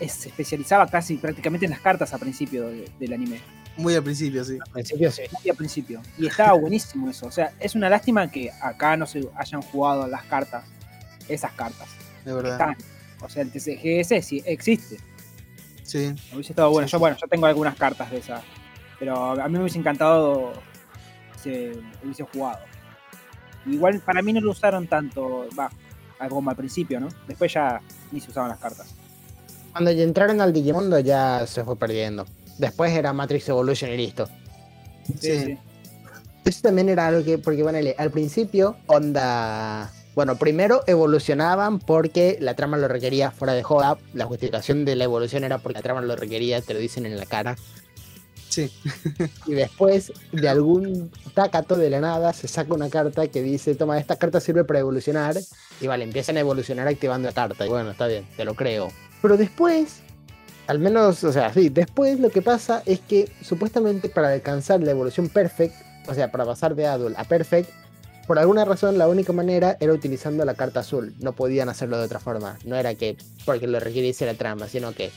es- se especializaba casi prácticamente en las cartas a principio de- del anime. Muy al principio, sí. Al principio sí. Muy al principio. Y estaba buenísimo eso. O sea, es una lástima que acá no se hayan jugado las cartas, esas cartas. De verdad. Están. O sea, el TCG ese sí existe. Sí. Hubiese estado bueno. Sí, Yo, bueno, yo tengo algunas cartas de esas. Pero a mí me hubiese encantado se hubiese jugado. Igual para mí no lo usaron tanto, va, como al principio, ¿no? Después ya ni se usaban las cartas. Cuando ya entraron al Digimundo ya se fue perdiendo. Después era Matrix Evolution y listo. Sí. Eso también era algo que, porque bueno, al principio, onda. Bueno, primero evolucionaban porque la trama lo requería fuera de joda. La justificación de la evolución era porque la trama lo requería, te lo dicen en la cara. Sí. <laughs> Y después, de algún tacato de la nada, se saca una carta que dice: Toma, esta carta sirve para evolucionar. Y vale, empiezan a evolucionar activando la carta. Y bueno, está bien, te lo creo. Pero después, al menos, o sea, sí, después lo que pasa es que supuestamente para alcanzar la evolución perfect, o sea, para pasar de adult a perfect, por alguna razón la única manera era utilizando la carta azul. No podían hacerlo de otra forma. No era que porque lo requiriese la trama, sino que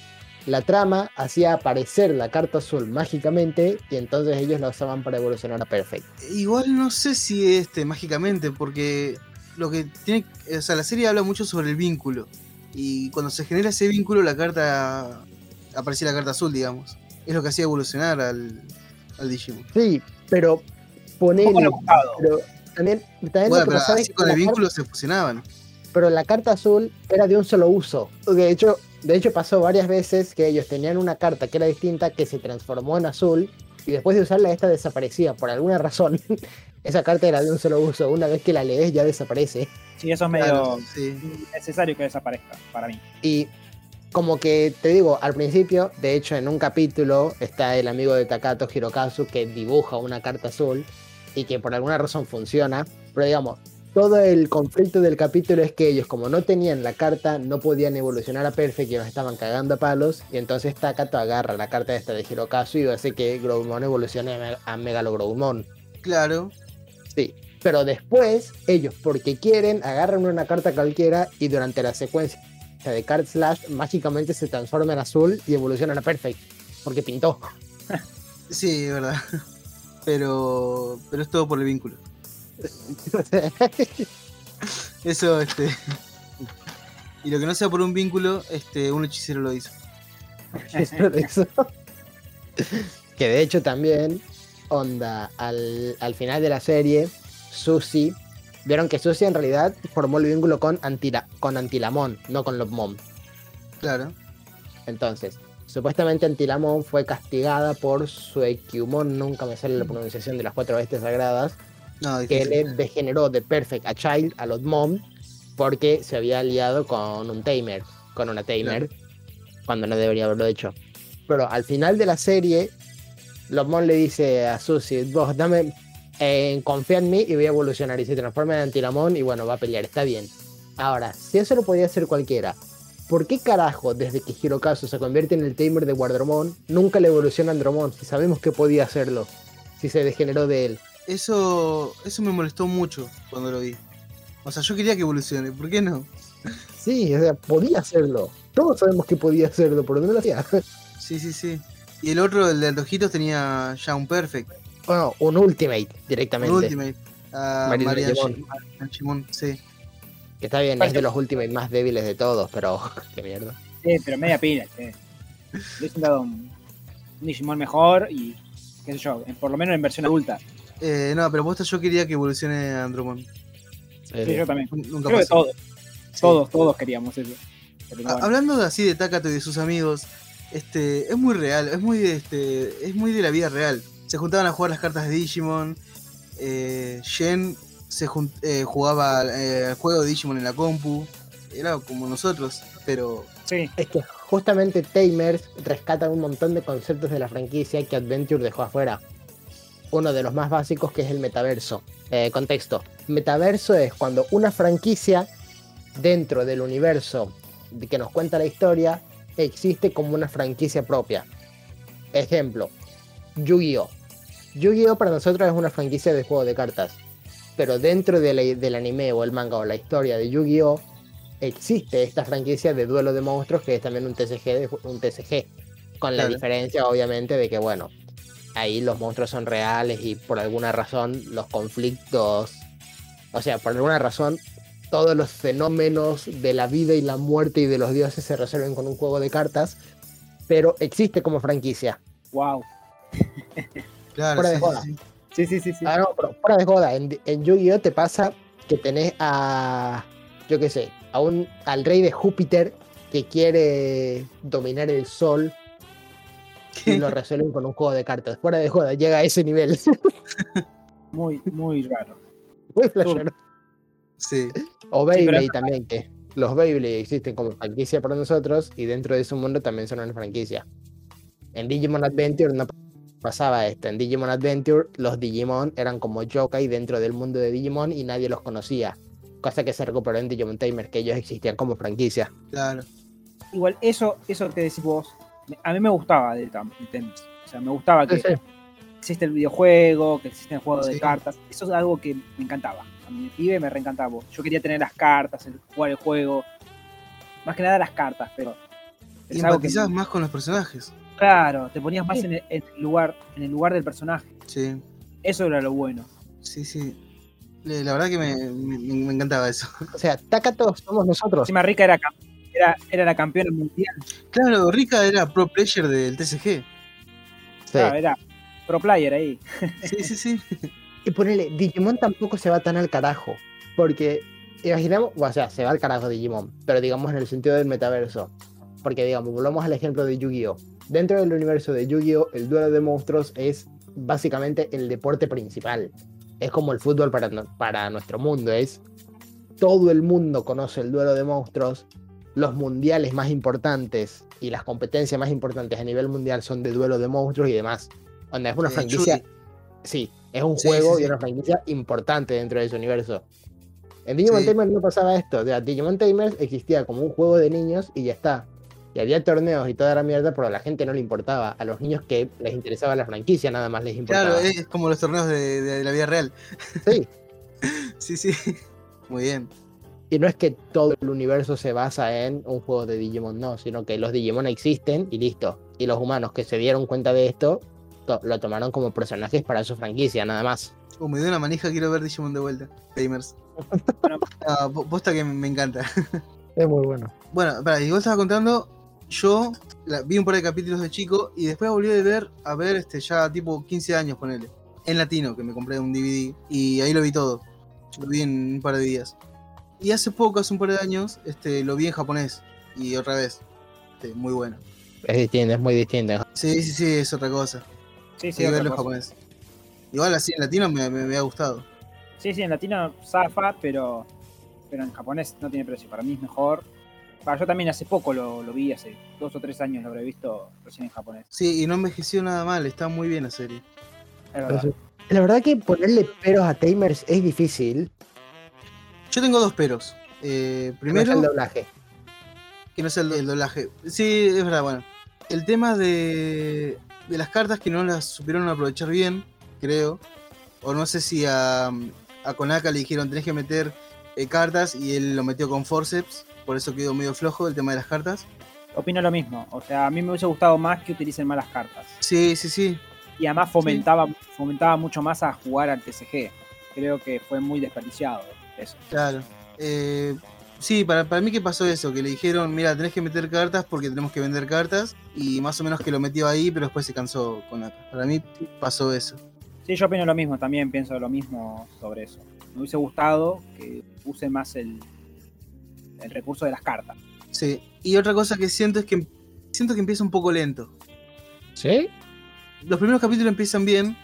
la trama hacía aparecer la carta azul mágicamente y entonces ellos la usaban para evolucionar a perfect. Igual no sé si este mágicamente, porque lo que tiene, o sea, la serie habla mucho sobre el vínculo. Y cuando se genera ese vínculo, la carta aparecía la carta azul, digamos. es lo que hacía evolucionar al, al Digimon. Sí, pero ponele. Pero también, también Bueno, lo que pero así con la el carta- vínculo se fusionaban. pero la carta azul era de un solo uso. De hecho, de hecho pasó varias veces que ellos tenían una carta que era distinta que se transformó en azul y después de usarla esta desaparecía por alguna razón. <laughs> Esa carta era de un solo uso. Una vez que la lees ya desaparece. Sí, eso es medio Claro, sí. necesario que desaparezca para mí. Y como que te digo, al principio, de hecho en un capítulo está el amigo de Takato Hirokazu que dibuja una carta azul y que por alguna razón funciona, pero digamos, todo el conflicto del capítulo es que ellos como no tenían la carta no podían evolucionar a Perfect y nos estaban cagando a palos y entonces Takato agarra la carta esta de Hirokazu y hace que Growlmon evolucione a Me- a Megalogrowmon. Claro. Sí. Pero después, ellos, porque quieren, agarran una carta cualquiera y durante la secuencia de Card Slash, mágicamente se transforma en azul y evolucionan a Perfect. Porque pintó. <laughs> Sí, verdad. Pero, pero es todo por el vínculo. <laughs> Eso, este. Y lo que no sea por un vínculo, este, un hechicero lo hizo. Que de hecho también, onda, al, al final de la serie, Susi, vieron que Susi en realidad formó el vínculo con, Antila, con Antilamón, no con Lobmon. Claro. Entonces, supuestamente Antilamón fue castigada por su Equimon, nunca me sale la pronunciación de las cuatro bestias sagradas, No, que le degeneró de Perfect a Child a Lotmon porque se había aliado con un Tamer, con una Tamer, cuando no debería haberlo hecho. Pero al final de la serie, Lotmon le dice a Susie, vos dame, eh, confía en mí y voy a evolucionar. Y se transforma en Antilamón y bueno, va a pelear, está bien. Ahora, si eso lo podía hacer cualquiera, ¿por qué carajo desde que Hirokazu se convierte en el Tamer de Guardromón, nunca le evoluciona a Andromon si sabemos que podía hacerlo? Si se degeneró de él. Eso, eso me molestó mucho cuando lo vi. O sea, yo quería que evolucione, ¿por qué no? Sí, o sea, podía hacerlo. Todos sabemos que podía hacerlo, pero no lo hacía. Sí, sí, sí. Y el otro, el de antojitos, tenía ya un perfect, Bueno, un ultimate un directamente. ultimate. A Marina Marian Limón. Shi- Marian Shimon, sí. Que está bien, es de los ultimates más débiles de todos, pero <laughs> qué mierda. Sí, pero media pila. Le hubiesen dado un, un Digimon mejor y, qué sé yo, por lo menos en versión adulta. Eh, no, pero posta yo quería que evolucione a Andromon. Sí, yo también. Nunca Creo que pasó. todos, Sí. todos, todos queríamos eso. Bueno. Hablando de así de Takato y de sus amigos, este, es muy real, es muy, este, es muy de la vida real. Se juntaban a jugar las cartas de Digimon. Eh, Shen se jun- eh, jugaba eh, al juego de Digimon en la compu. Era como nosotros, pero Sí, Es que justamente Tamers rescatan un montón de conceptos de la franquicia que Adventure dejó afuera. Uno de los más básicos que es el metaverso. Eh, contexto. Metaverso es cuando una franquicia dentro del universo que nos cuenta la historia existe como una franquicia propia. Ejemplo, Yu-Gi-Oh! Yu-Gi-Oh! para nosotros es una franquicia de juego de cartas. Pero dentro de la- del anime o el manga o la historia de Yu-Gi-Oh! existe esta franquicia de duelo de monstruos que es también un TCG, de- un TCG con la diferencia obviamente de que bueno, ahí los monstruos son reales y por alguna razón los conflictos, o sea, por alguna razón todos los fenómenos de la vida y la muerte y de los dioses se resuelven con un juego de cartas, pero existe como franquicia. wow. <laughs> claro, Fuera de joda. sí, sí. Sí, sí. Ah, no, pero fuera de joda, en, en Yu-Gi-Oh te pasa que tenés a, yo qué sé, a un, al rey de Júpiter que quiere dominar el sol y lo <laughs> resuelven con un juego de cartas. Fuera de joda, llega a ese nivel. <laughs> Muy, muy raro. Muy flashero. Sí. O Sí, pero Beyblade también, que los Beyblade existen como franquicia para nosotros y dentro de su mundo también son una franquicia. En Digimon Adventure no pasaba esto. En Digimon Adventure los Digimon eran como yokai dentro del mundo de Digimon y nadie los conocía. Cosa que se recuperó en Digimon Tamer, que ellos existían como franquicia. Claro. Igual, eso, eso que decís vos, me- a mí me gustaba de, Tam- de Tems. O sea, me gustaba que existe el videojuego, que existe el juego de Sí. cartas. Eso es algo que me encantaba. A mi pibe me reencantaba. Yo quería tener las cartas, el- jugar el juego. Más que nada las cartas, pero. Y que- más con los personajes. Claro, te ponías más Sí. en, el, en el lugar, en el lugar del personaje. Sí, Eso era lo bueno. sí, sí. Le- La verdad que me, me- me encantaba eso. <laughs> O sea, Takato somos nosotros. Encima Rica era, cam- era, era la campeona mundial. Claro, Rika era pro player del TCG. Claro, era pro player ahí. Sí, sí, sí. Y ponele, Digimon tampoco se va tan al carajo. Porque, imaginemos, o sea, se va al carajo Digimon, pero digamos en el sentido del metaverso. Porque, digamos, volvamos al ejemplo de Yu-Gi-Oh! Dentro del universo de Yu-Gi-Oh! el duelo de monstruos es básicamente el deporte principal. Es como el fútbol para, para nuestro mundo. Es todo el mundo conoce el duelo de monstruos. Los mundiales más importantes y las competencias más importantes a nivel mundial son de duelo de monstruos y demás. Onda, es una franquicia. Sí, es un Sí, juego sí, y una franquicia importante dentro de ese universo. En Digimon. Tamers no pasaba esto. O sea, Digimon Tamers existía como un juego de niños y ya está. Y había torneos y toda la mierda, pero a la gente no le importaba. A los niños que les interesaba la franquicia nada más les importaba. Claro, es como los torneos de, de la vida real. Sí. <laughs> Sí, sí. Muy bien. Y no es que todo el universo se basa en un juego de Digimon, no, sino que los Digimon existen y listo. Y los humanos que se dieron cuenta de esto to- lo tomaron como personajes para su franquicia, nada más. Uh, me dio una manija, quiero ver Digimon de vuelta. Gamers. Bueno. Ah, po- posta que me me encanta. Es muy bueno. Bueno, para, y vos estabas contando, yo la- vi un par de capítulos de chico y después volví a ver, a ver este, ya tipo 15 años, ponele. En latino, que me compré un DVD y ahí lo vi todo. Lo vi en un par de días. Y hace poco, hace un par de años, este, lo vi en japonés. Y otra vez. Este, muy bueno. Es distinto, es muy distinto. Sí, sí, sí, es otra cosa. Sí, sí, verlo en cosa. japonés. Igual así en latino me, me- me ha gustado. Sí, sí, en latino zafa, pero, pero en japonés no tiene precio. Para mí es mejor. Yo también hace poco lo, lo vi, hace dos o tres años lo habré visto recién en japonés. Sí, y no envejeció nada mal, está muy bien la serie. Es verdad. La verdad que ponerle peros a Tamers es difícil. Yo tengo dos peros. Eh, Primero primero, el doblaje. que no sea el, el doblaje. Sí, es verdad, bueno. El tema de, de las cartas que no las supieron aprovechar bien, creo. O no sé si a, a Konaka le dijeron tenés que meter eh, cartas y él lo metió con forceps. Por eso quedó medio flojo el tema de las cartas. Opino lo mismo. O sea, a mí me hubiese gustado más que utilicen malas cartas. Sí, sí, sí. Y además fomentaba, fomentaba mucho más a jugar al TCG. Creo que fue muy desperdiciado eso. Claro. Eh, sí, para, para mí que pasó eso, que le dijeron, mira, tenés que meter cartas porque tenemos que vender cartas. Y más o menos que lo metió ahí, pero después se cansó Konaka. Para mí pasó eso. Sí, yo opino lo mismo, también pienso lo mismo sobre eso. Me hubiese gustado que use más el, el recurso de las cartas. Sí. Y otra cosa que siento es que siento que empieza un poco lento. ¿Sí? Los primeros capítulos empiezan bien.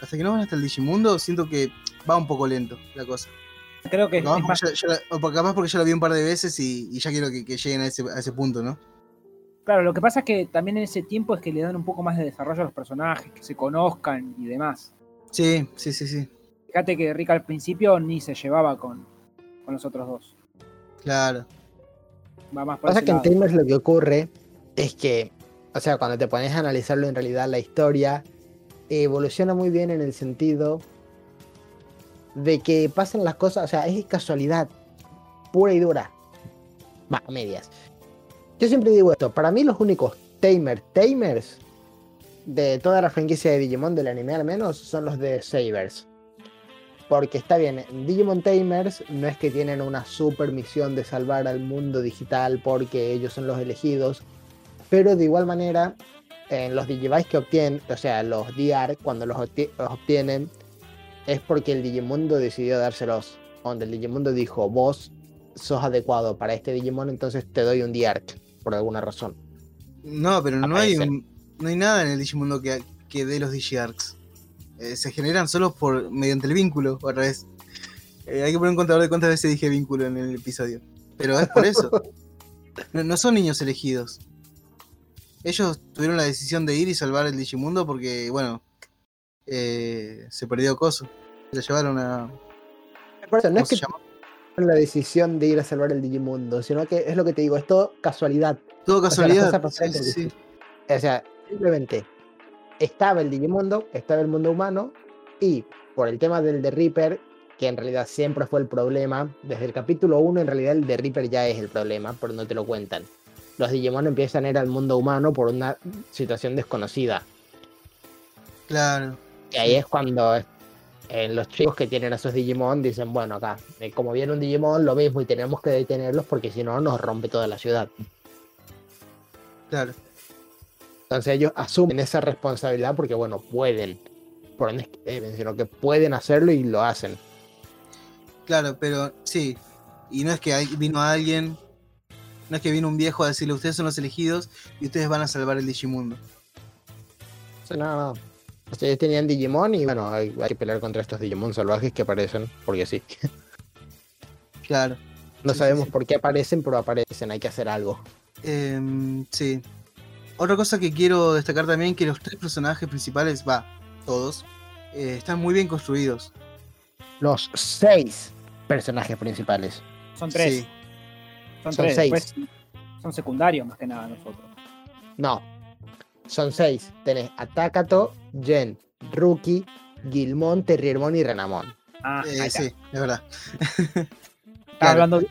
Hasta que no van hasta el Digimundo, siento que va un poco lento la cosa. Creo que es, Capaz es más, porque ya, la- porque- capaz porque ya lo vi un par de veces y, y ya quiero que, que lleguen a ese, a ese punto, ¿no? claro, lo que pasa es que también en ese tiempo es que le dan un poco más de desarrollo a los personajes, que se conozcan y demás. Sí, sí, sí, sí. Fíjate que Rick al principio ni se llevaba con, con los otros dos. Claro. Va más por Pasa que en. Tamers lo que ocurre es que, o sea, cuando te pones a analizarlo en realidad la historia evoluciona muy bien en el sentido de que pasan las cosas, o sea, es casualidad pura y dura. Va, a medias. Yo siempre digo esto, para mí los únicos Tamers, Tamers de toda la franquicia de Digimon, del anime al menos, son los de Sabers. Porque está bien, en Digimon Tamers no es que tienen una super misión de salvar al mundo digital porque ellos son los elegidos, pero de igual manera, en los Digivice que obtienen, o sea, los DR, cuando los, obti- los obtienen, es porque el Digimundo decidió dárselos. Donde el Digimundo dijo, vos sos adecuado para este Digimon, entonces te doy un DR, por alguna razón. No, pero no hay, un- no hay nada en el Digimundo que, que dé los Digiarcs. Eh, se generan solo por mediante el vínculo, otra vez. Eh, hay que poner un contador de cuántas veces dije vínculo en el episodio. Pero es por eso. <laughs> No, no son niños elegidos. Ellos tuvieron la decisión de ir y salvar el Digimundo porque, bueno, eh, se perdió Coso. Se llevaron a. Por eso, no ¿Cómo es que la decisión de ir a salvar el Digimundo, sino que es lo que te digo, es todo casualidad. Todo casualidad. sí, sí. O sea, simplemente estaba el Digimundo, estaba el mundo humano, y por el tema del The Reaper, que en realidad siempre fue el problema, desde el capítulo 1 en realidad el The Reaper ya es el problema, pero no te lo cuentan. Los Digimon empiezan a ir al mundo humano por una situación desconocida. Claro. Y ahí es cuando eh, los chicos que tienen a esos Digimon dicen, bueno, acá, eh, como viene un Digimon, lo mismo, y tenemos que detenerlos porque si no nos rompe toda la ciudad. Claro. Entonces ellos asumen esa responsabilidad porque, bueno, pueden. Por no es que deben, sino que pueden hacerlo y lo hacen. Claro, pero sí. Y no es que vino alguien, no es que vino un viejo a decirle, ustedes son los elegidos y ustedes van a salvar el Digimundo. No, no. O sea, ellos tenían Digimon y bueno, hay, hay que pelear contra estos Digimon salvajes que aparecen, porque sí. <laughs> Claro. No Sí, sabemos sí. por qué aparecen, pero aparecen, hay que hacer algo. Em, sí. Otra cosa que quiero destacar también, que los tres personajes principales, va, todos, eh, están muy bien construidos. Los seis personajes principales. Son tres. Sí, Son, Son tres. seis. después son secundarios más que nada nosotros. No, son seis. Tenés a Takato, Jen, Ruki, Gilmon, Terriermon y Renamon. Ah, eh, sí, es verdad. Estaba claro. hablando de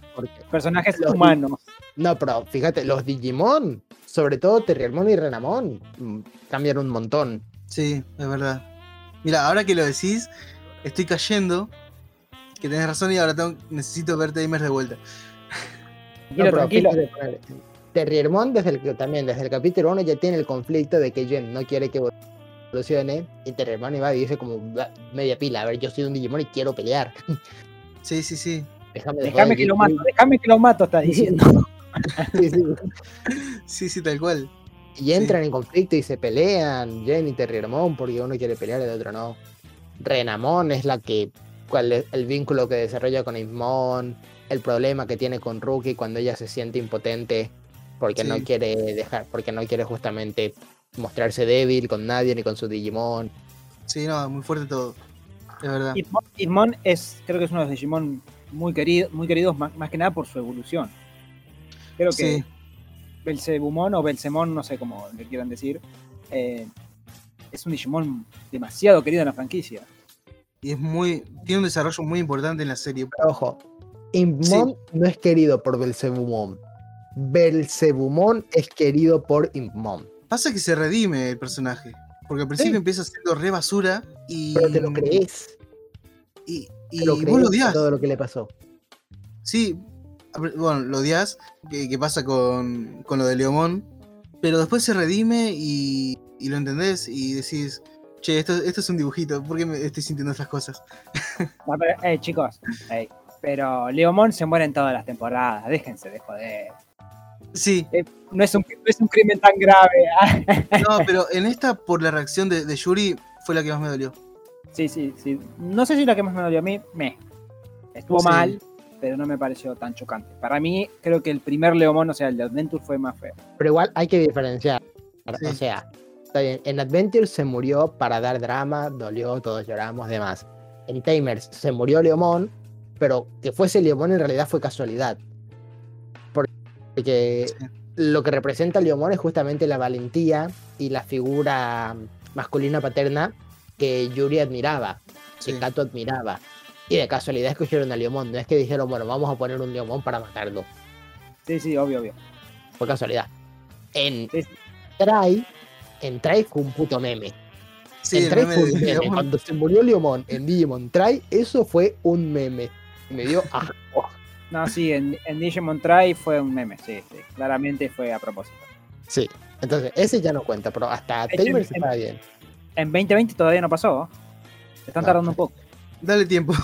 personajes Los- humanos. No, pero fíjate, los Digimon, sobre todo Terriermon y Renamon, mm, cambian un montón. Sí, es verdad. Mira, ahora que lo decís, estoy cayendo. Que tenés razón y ahora tengo- necesito ver Tamers de vuelta. Tranquilo, No, pero tranquilo. Terriermon desde el, también desde el capítulo 1 ya tiene el conflicto de que Jen no quiere que evolucione y Terriermon va y dice como "Va, media pila, a ver, yo soy un Digimon y quiero pelear. Sí, sí, sí. Déjame, Déjame que lo mato, déjame que lo mato, está <laughs> diciendo. Sí, sí. Sí, sí, tal cual. Y entran en conflicto y se pelean, Jen y Terriermon, porque uno quiere pelear y el otro no. Renamon es la que, cuál es el vínculo que desarrolla con Ismon, el problema que tiene con Ruki cuando ella se siente impotente porque no quiere dejar, porque no quiere justamente mostrarse débil con nadie ni con su Digimon. Sí, no, muy fuerte todo. Es verdad. Hitmon es, creo que es uno de los Digimon muy, querido, muy queridos, más, más que nada por su evolución. Creo que Sí, Belzebumon o Belzemon, no sé cómo le quieran decir, eh, es un Digimon demasiado querido en la franquicia. y es muy. Tiene un desarrollo muy importante en la serie. Pero ojo, Impmon no es querido por Belzebumon. Belzebumon es querido por Impmon. Pasa que se redime el personaje. Porque al principio Sí. empieza siendo re basura y. Pero te lo crees. Y, y Te lo vos crees lo por odias. todo lo que le pasó. Sí, bueno, lo odias, que, que pasa con, con lo de Leomón, pero después se redime y, y lo entendés y decís, che, esto, esto es un dibujito, ¿por qué me estoy sintiendo estas cosas? <laughs> No, pero, eh, chicos, ey, pero Leomon se muere en todas las temporadas, déjense de joder. Sí, No es un, no es un crimen tan grave. <laughs> no, pero en esta, por la reacción de, de Yuri, fue la que más me dolió. Sí, sí, sí. No sé si la que más me dolió a mí, me. Estuvo Sí. mal, pero no me pareció tan chocante. Para mí, creo que el primer Leomon, o sea, el de Adventure, fue más feo. Pero igual hay que diferenciar. Sí. O sea, está bien, en Adventure se murió para dar drama, dolió, todos lloramos, demás. En Tamers se murió Leomón, pero que fuese Leomón en realidad fue casualidad. Porque Sí. lo que representa Leomón es justamente la valentía y la figura masculina paterna que Yuri admiraba, que Sí. Kato admiraba. Y de casualidad escogieron a Leomón, no es que dijeron, bueno, vamos a poner un Leomón para matarlo. Sí, sí, obvio, obvio. Fue casualidad. En Sí, sí. Try, en Try fue un puto meme. Sí, en el Try meme fue de un meme. Leomón. Cuando se murió Leomon en Digimon Try, eso fue un meme. Me dio <laughs> asco. No, sí, en, en Digimon Try fue un meme, sí, sí. Claramente fue a propósito. Sí. Entonces, ese ya no cuenta, pero hasta hecho, Tamers en- estaba bien. En 2020 todavía no pasó. Están No. tardando un poco. Dale tiempo. <laughs>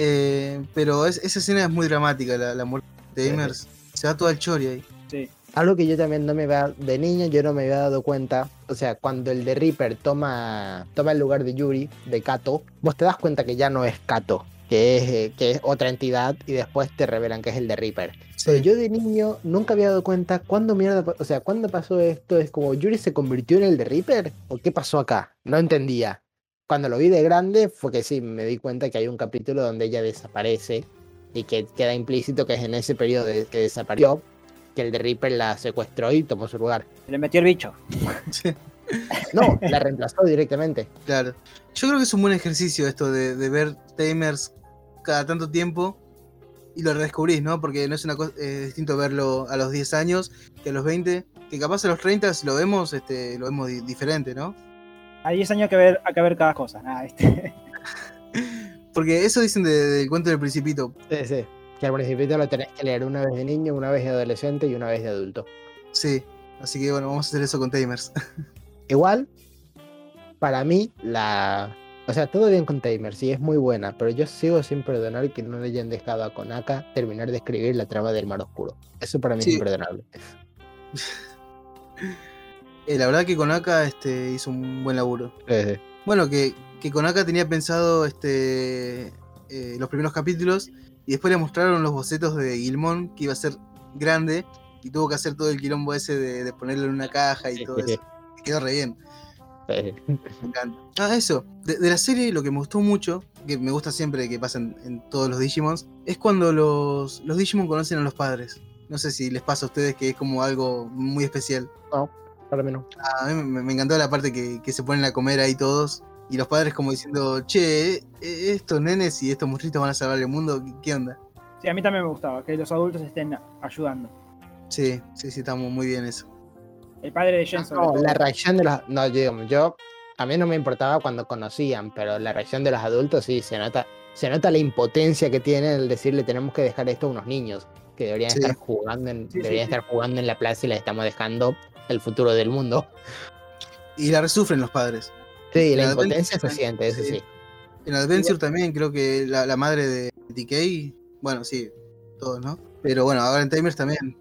Eh, pero es- esa escena es muy dramática, la, la muerte de Tamers. Se va todo al chori ahí. Sí. Algo que yo también no me había, de niño yo no me había dado cuenta, o sea, cuando el de Reaper toma, toma el lugar de Yuri, de Kato, vos te das cuenta que ya no es Kato, que es, eh, que es otra entidad y después te revelan que es el de Reaper. Pero yo de niño nunca había dado cuenta cuándo mierda, o sea, cuándo pasó esto, es como Yuri se convirtió en el de Reaper o qué pasó acá, no entendía. Cuando lo vi de grande fue que sí, me di cuenta que hay un capítulo donde ella desaparece y que queda implícito que es en ese periodo de- que desapareció que el de Reaper la secuestró y tomó su lugar. Le metió el bicho. <laughs> Sí, No, la reemplazó directamente. claro. Yo creo que es un buen ejercicio esto de, de ver Tamers cada tanto tiempo y lo redescubrís, ¿no? Porque no es una cosa distinto verlo a los 10 años que a los 20, que capaz a los 30 si lo vemos, este, lo vemos di- diferente, ¿no? Hay 10 años que ver, hay que ver cada cosa. Nada, este. <laughs> Porque eso dicen de- del cuento del principito. Sí, sí. Que al principio lo tenés que leer una vez de niño, una vez de adolescente y una vez de adulto. Sí. Así que bueno, vamos a hacer eso con Tamers. <laughs> Igual, para mí, la. O sea, todo bien con Tamer, sí, es muy buena, pero yo sigo sin perdonar que no le hayan dejado a Konaka terminar de escribir la trama del mar oscuro. Eso para mí Sí. es imperdonable. <laughs> Eh, la verdad que Konaka este, hizo un buen laburo. Eh, Bueno, que, que Konaka tenía pensado este, eh, los primeros capítulos y después le mostraron los bocetos de Gilmón, que iba a ser grande, y tuvo que hacer todo el quilombo ese de, de ponerlo en una caja y todo eso. Y quedó re bien. Me encanta. Ah, eso. De, de la serie lo que me gustó mucho, que me gusta siempre que pasa en, todos los Digimons, es cuando los, los Digimon conocen a los padres. No sé si les pasa a ustedes que es como algo muy especial. Para mí no. A mí me, me encantó la parte que, que se ponen a comer ahí todos. Y los padres como diciendo, che, eh, estos nenes y estos monstruitos van a salvar el mundo, ¿qué, onda? Sí, a mí también me gustaba que los adultos estén ayudando. Sí, sí, sí, estamos muy bien eso. El padre de Jen, sobre No, la reacción de los. No, yo. A mí no me importaba cuando conocían, pero la reacción de los adultos sí se nota. Se nota la impotencia que tienen el decirle tenemos que dejar esto a unos niños que deberían Sí. estar jugando en, Sí, deberían sí. estar jugando en la plaza y les estamos dejando el futuro del mundo. Y la resufren los padres. Sí, la La impotencia se siente, eso sí. sí. En Adventure también creo que la, la madre de TK, bueno, sí, todos, ¿no? Pero bueno, ahora en Timers también.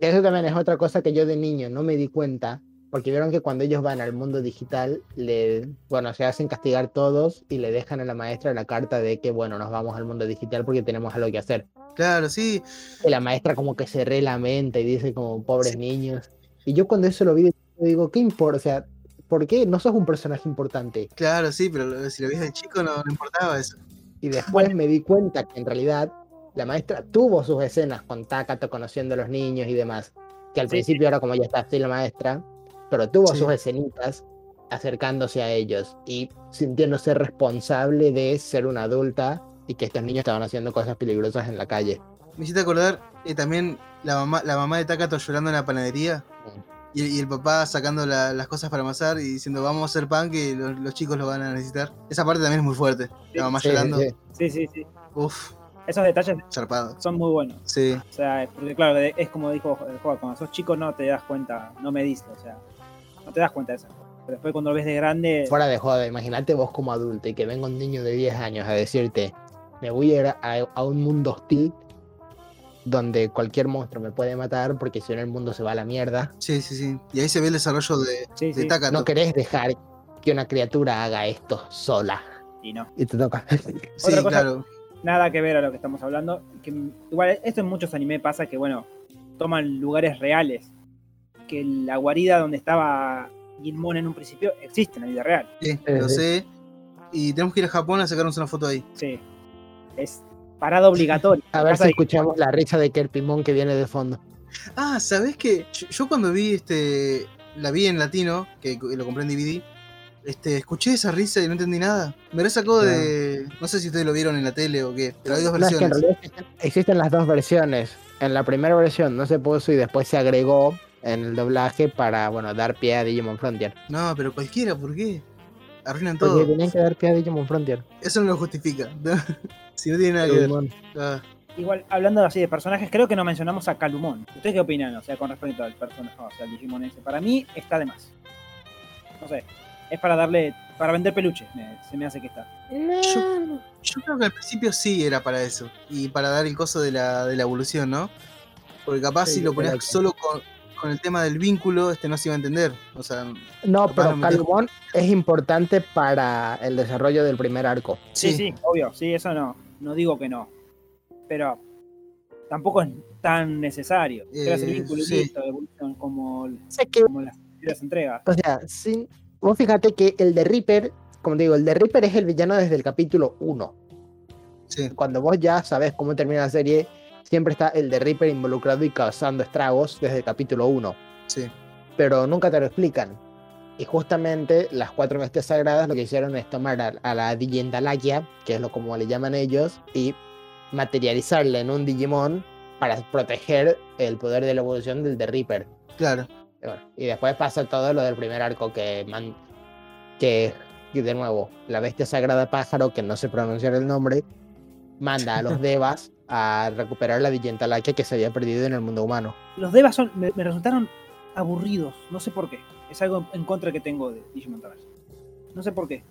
Eso también es otra cosa que yo de niño no me di cuenta, porque vieron que cuando ellos van al mundo digital, le, bueno, se hacen castigar todos y le dejan a la maestra la carta de que, bueno, nos vamos al mundo digital porque tenemos algo que hacer. Claro, sí, Y la maestra como que se relamenta y dice como, pobres Sí. niños. Y yo cuando eso lo vi, digo, ¿qué importa? O sea, ¿por qué no sos un personaje importante? claro, sí, pero si lo viste de chico no, no importaba eso. Y después me di cuenta que en realidad la maestra tuvo sus escenas con Takato conociendo a los niños y demás. Que al Sí, principio era como ya está así la maestra, pero tuvo Sí. sus escenitas acercándose a ellos y sintiéndose responsable de ser una adulta y que estos niños estaban haciendo cosas peligrosas en la calle. Me hiciste acordar eh, también la mamá, la mamá de Takato llorando en la panadería y, y el papá sacando la- las cosas para amasar y diciendo vamos a hacer pan que los, los chicos lo van a necesitar. Esa parte también es muy fuerte. La mamá Sí, llorando. sí. Sí, sí. Uf, Esos detalles zarpado. son muy buenos. Sí, O sea, porque claro, es como dijo el juego, cuando sos chico no te das cuenta, no me dices, o sea, no te das cuenta de eso. Pero después cuando lo ves de grande, Fuera de joda, imagínate vos como adulto y que venga un niño de 10 años a decirte, me voy a ir a, a un mundo hostil donde cualquier monstruo me puede matar porque si no el mundo se va a la mierda. sí, sí, sí. Y ahí se ve el desarrollo de, sí, de sí, Takato. No querés dejar que una criatura haga esto sola. y no. Y te toca. sí, <laughs> Otra cosa- claro. Nada que ver a lo que estamos hablando. Que, igual, esto en muchos anime pasa que, bueno, toman lugares reales. Que la guarida donde estaba Gilmon en un principio existe en la vida real. Sí, lo sé. Y tenemos que ir a Japón a sacarnos una foto ahí. Sí. Es parada obligatoria. A ver si escuchamos la risa de Kerpimon que viene de fondo. Ah, ¿sabés qué? Yo, yo cuando vi este. La vi en latino, que lo compré en DVD. Este, escuché esa risa y no entendí nada. Me resacó de. No sé si ustedes lo vieron en la tele o qué, pero hay dos No, es que en versiones. realidad existen, las dos versiones. En la primera versión no se puso y después se agregó en el doblaje para, bueno, dar pie a Digimon Frontier. No, pero cualquiera, ¿por qué? Arruinan Porque todo. tenían que dar pie a Digimon Frontier. Eso no lo justifica. Si no tiene nada que ver. Digimon. Ah, Igual, hablando así de personajes, creo que no mencionamos a Calumon. ¿Ustedes qué opinan? O sea, con respecto al personaje, o sea, al Digimon ese. Para mí está de más. No sé. Es para darle. Para vender peluches, me- se me hace que está. Yo- Yo creo que al principio sí era para eso. Y para dar el coso de la, de la evolución, ¿no? Porque capaz Sí, si lo ponías solo con, con el tema del vínculo, este no se iba a entender. O sea, No, pero Calumon es importante para el desarrollo del primer arco. Sí, sí, obvio. Sí, eso no. No digo que no. Pero tampoco es tan necesario. Creas el Eh, vínculo sí. listo, de evolución como, Sé que, como las primeras entregas. o sea, vos fíjate que el de Reaper, como te digo, el de Reaper es el villano desde el capítulo 1. sí. Cuando vos ya sabes cómo termina la serie, siempre está el de Reaper involucrado y causando estragos desde el capítulo 1. Sí. pero nunca te lo explican. Y justamente las cuatro bestias sagradas lo que hicieron es tomar a, a la Digindalakia, que es lo como le llaman ellos, y materializarla en un Digimon para proteger el poder de la evolución del de Reaper. Claro. Y bueno, Y después pasa todo lo del primer arco que, man- que y de nuevo, la bestia sagrada pájaro, que no sé pronunciar el nombre, manda a los <laughs> devas a recuperar la Digindalakia que se había perdido en el mundo humano. Los Devas son, me, me resultaron aburridos. No sé por qué. Es algo en contra que tengo de Digimon Tamers. No sé por qué.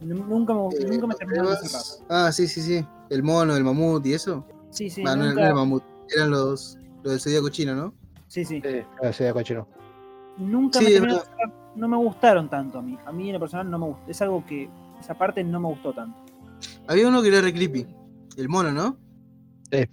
Nunca me, Eh, nunca me terminaron de cerrar. Ah, sí, sí, sí. El mono, el mamut y eso. Sí, sí, Ah, no, no nunca- era el mamut. Eran los, los del Zodíaco chino, ¿no? sí, sí. Sí, no, soy de cochino. Nunca Sí, me es terminaron de cerrar. No me gustaron tanto a mí. A mí en lo personal no me gustó. Es algo que esa parte no me gustó tanto. Había uno que era re creepy. El mono, ¿no? Sí.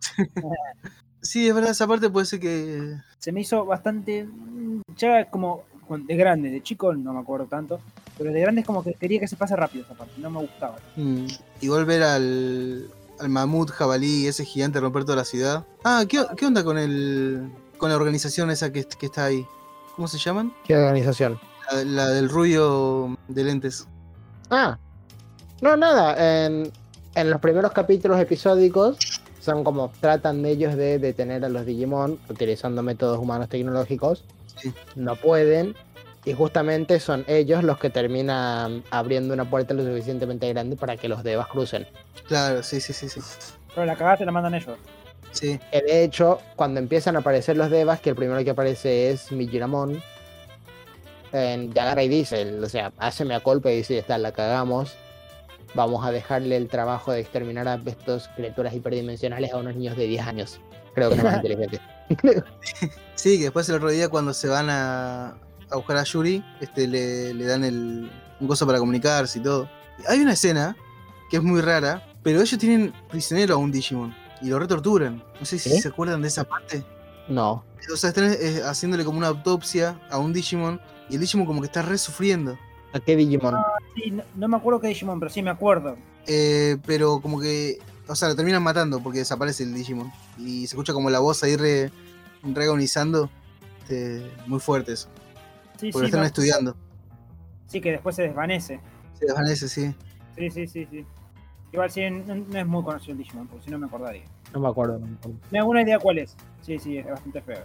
<laughs> Sí, es verdad, esa parte puede ser que. Se me hizo bastante. mm, Ya como de grande, de chico no me acuerdo tanto. Pero de grande es como que quería que se pase rápido esa parte. No me gustaba. mm, igual ver al, al mamut jabalí, ese gigante romper toda la ciudad. Ah, ¿qué, qué onda con el con la organización esa que, que está ahí? ¿Cómo se llaman? ¿Qué organización? La, la del rubio de lentes. Ah, no, nada. En, en los primeros capítulos episódicos son como tratan de ellos de detener a los Digimon utilizando métodos humanos tecnológicos. Sí. No pueden. Y justamente son ellos los que terminan abriendo una puerta lo suficientemente grande para que los Devas crucen. Claro, sí, sí, sí, sí. Pero la cagada te la mandan ellos. Sí, de hecho, cuando empiezan a aparecer los Devas, que el primero que aparece es Mijiramon, en Yagara y dice, o sea, hace a golpe y dice, está, la cagamos, vamos a dejarle el trabajo de exterminar a estas criaturas hiperdimensionales a unos niños de 10 años. Creo que no más inteligente. <laughs> sí, que después el otro día cuando se van a, a buscar a Yuri, este, le, le dan el, un coso para comunicarse y todo. Hay una escena que es muy rara, pero ellos tienen prisionero a un Digimon y lo retorturan. No sé si ¿Eh? se acuerdan de esa parte. No. O sea, están eh, haciéndole como una autopsia a un Digimon y el Digimon como que está re sufriendo. ¿A qué Digimon? Sí, no, no me acuerdo qué Digimon, pero sí me acuerdo. Eh, pero como que, o sea, lo terminan matando porque desaparece el Digimon. Y se escucha como la voz ahí re, re agonizando. Este, muy fuerte eso. Sí, Porque lo sí, están me- estudiando. sí, que después se desvanece. Se desvanece, sí. Sí, sí, sí, sí. Igual sí, no, no es muy conocido el Digimon, porque si no me acordaría. No me acuerdo. no me acuerdo. Me hago una idea cuál es. Sí, sí, es bastante feo.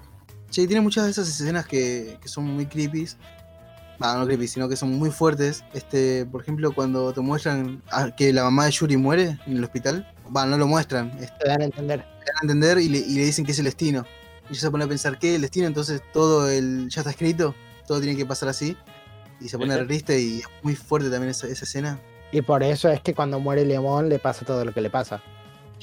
Che, tiene muchas de esas escenas que, que son muy creepy. No, no creepy, sino que son muy fuertes. Este, por ejemplo, cuando te muestran a- que la mamá de Yuri muere en el hospital. Va, no lo muestran. este, Te dan a entender. dan a entender y le, y le dicen que es el destino. Y ella se pone a pensar que el destino, entonces todo el ya está escrito, todo tiene que pasar así. Y se pone triste y es muy fuerte también esa, esa escena. Y por eso es que cuando muere León le pasa todo lo que le pasa.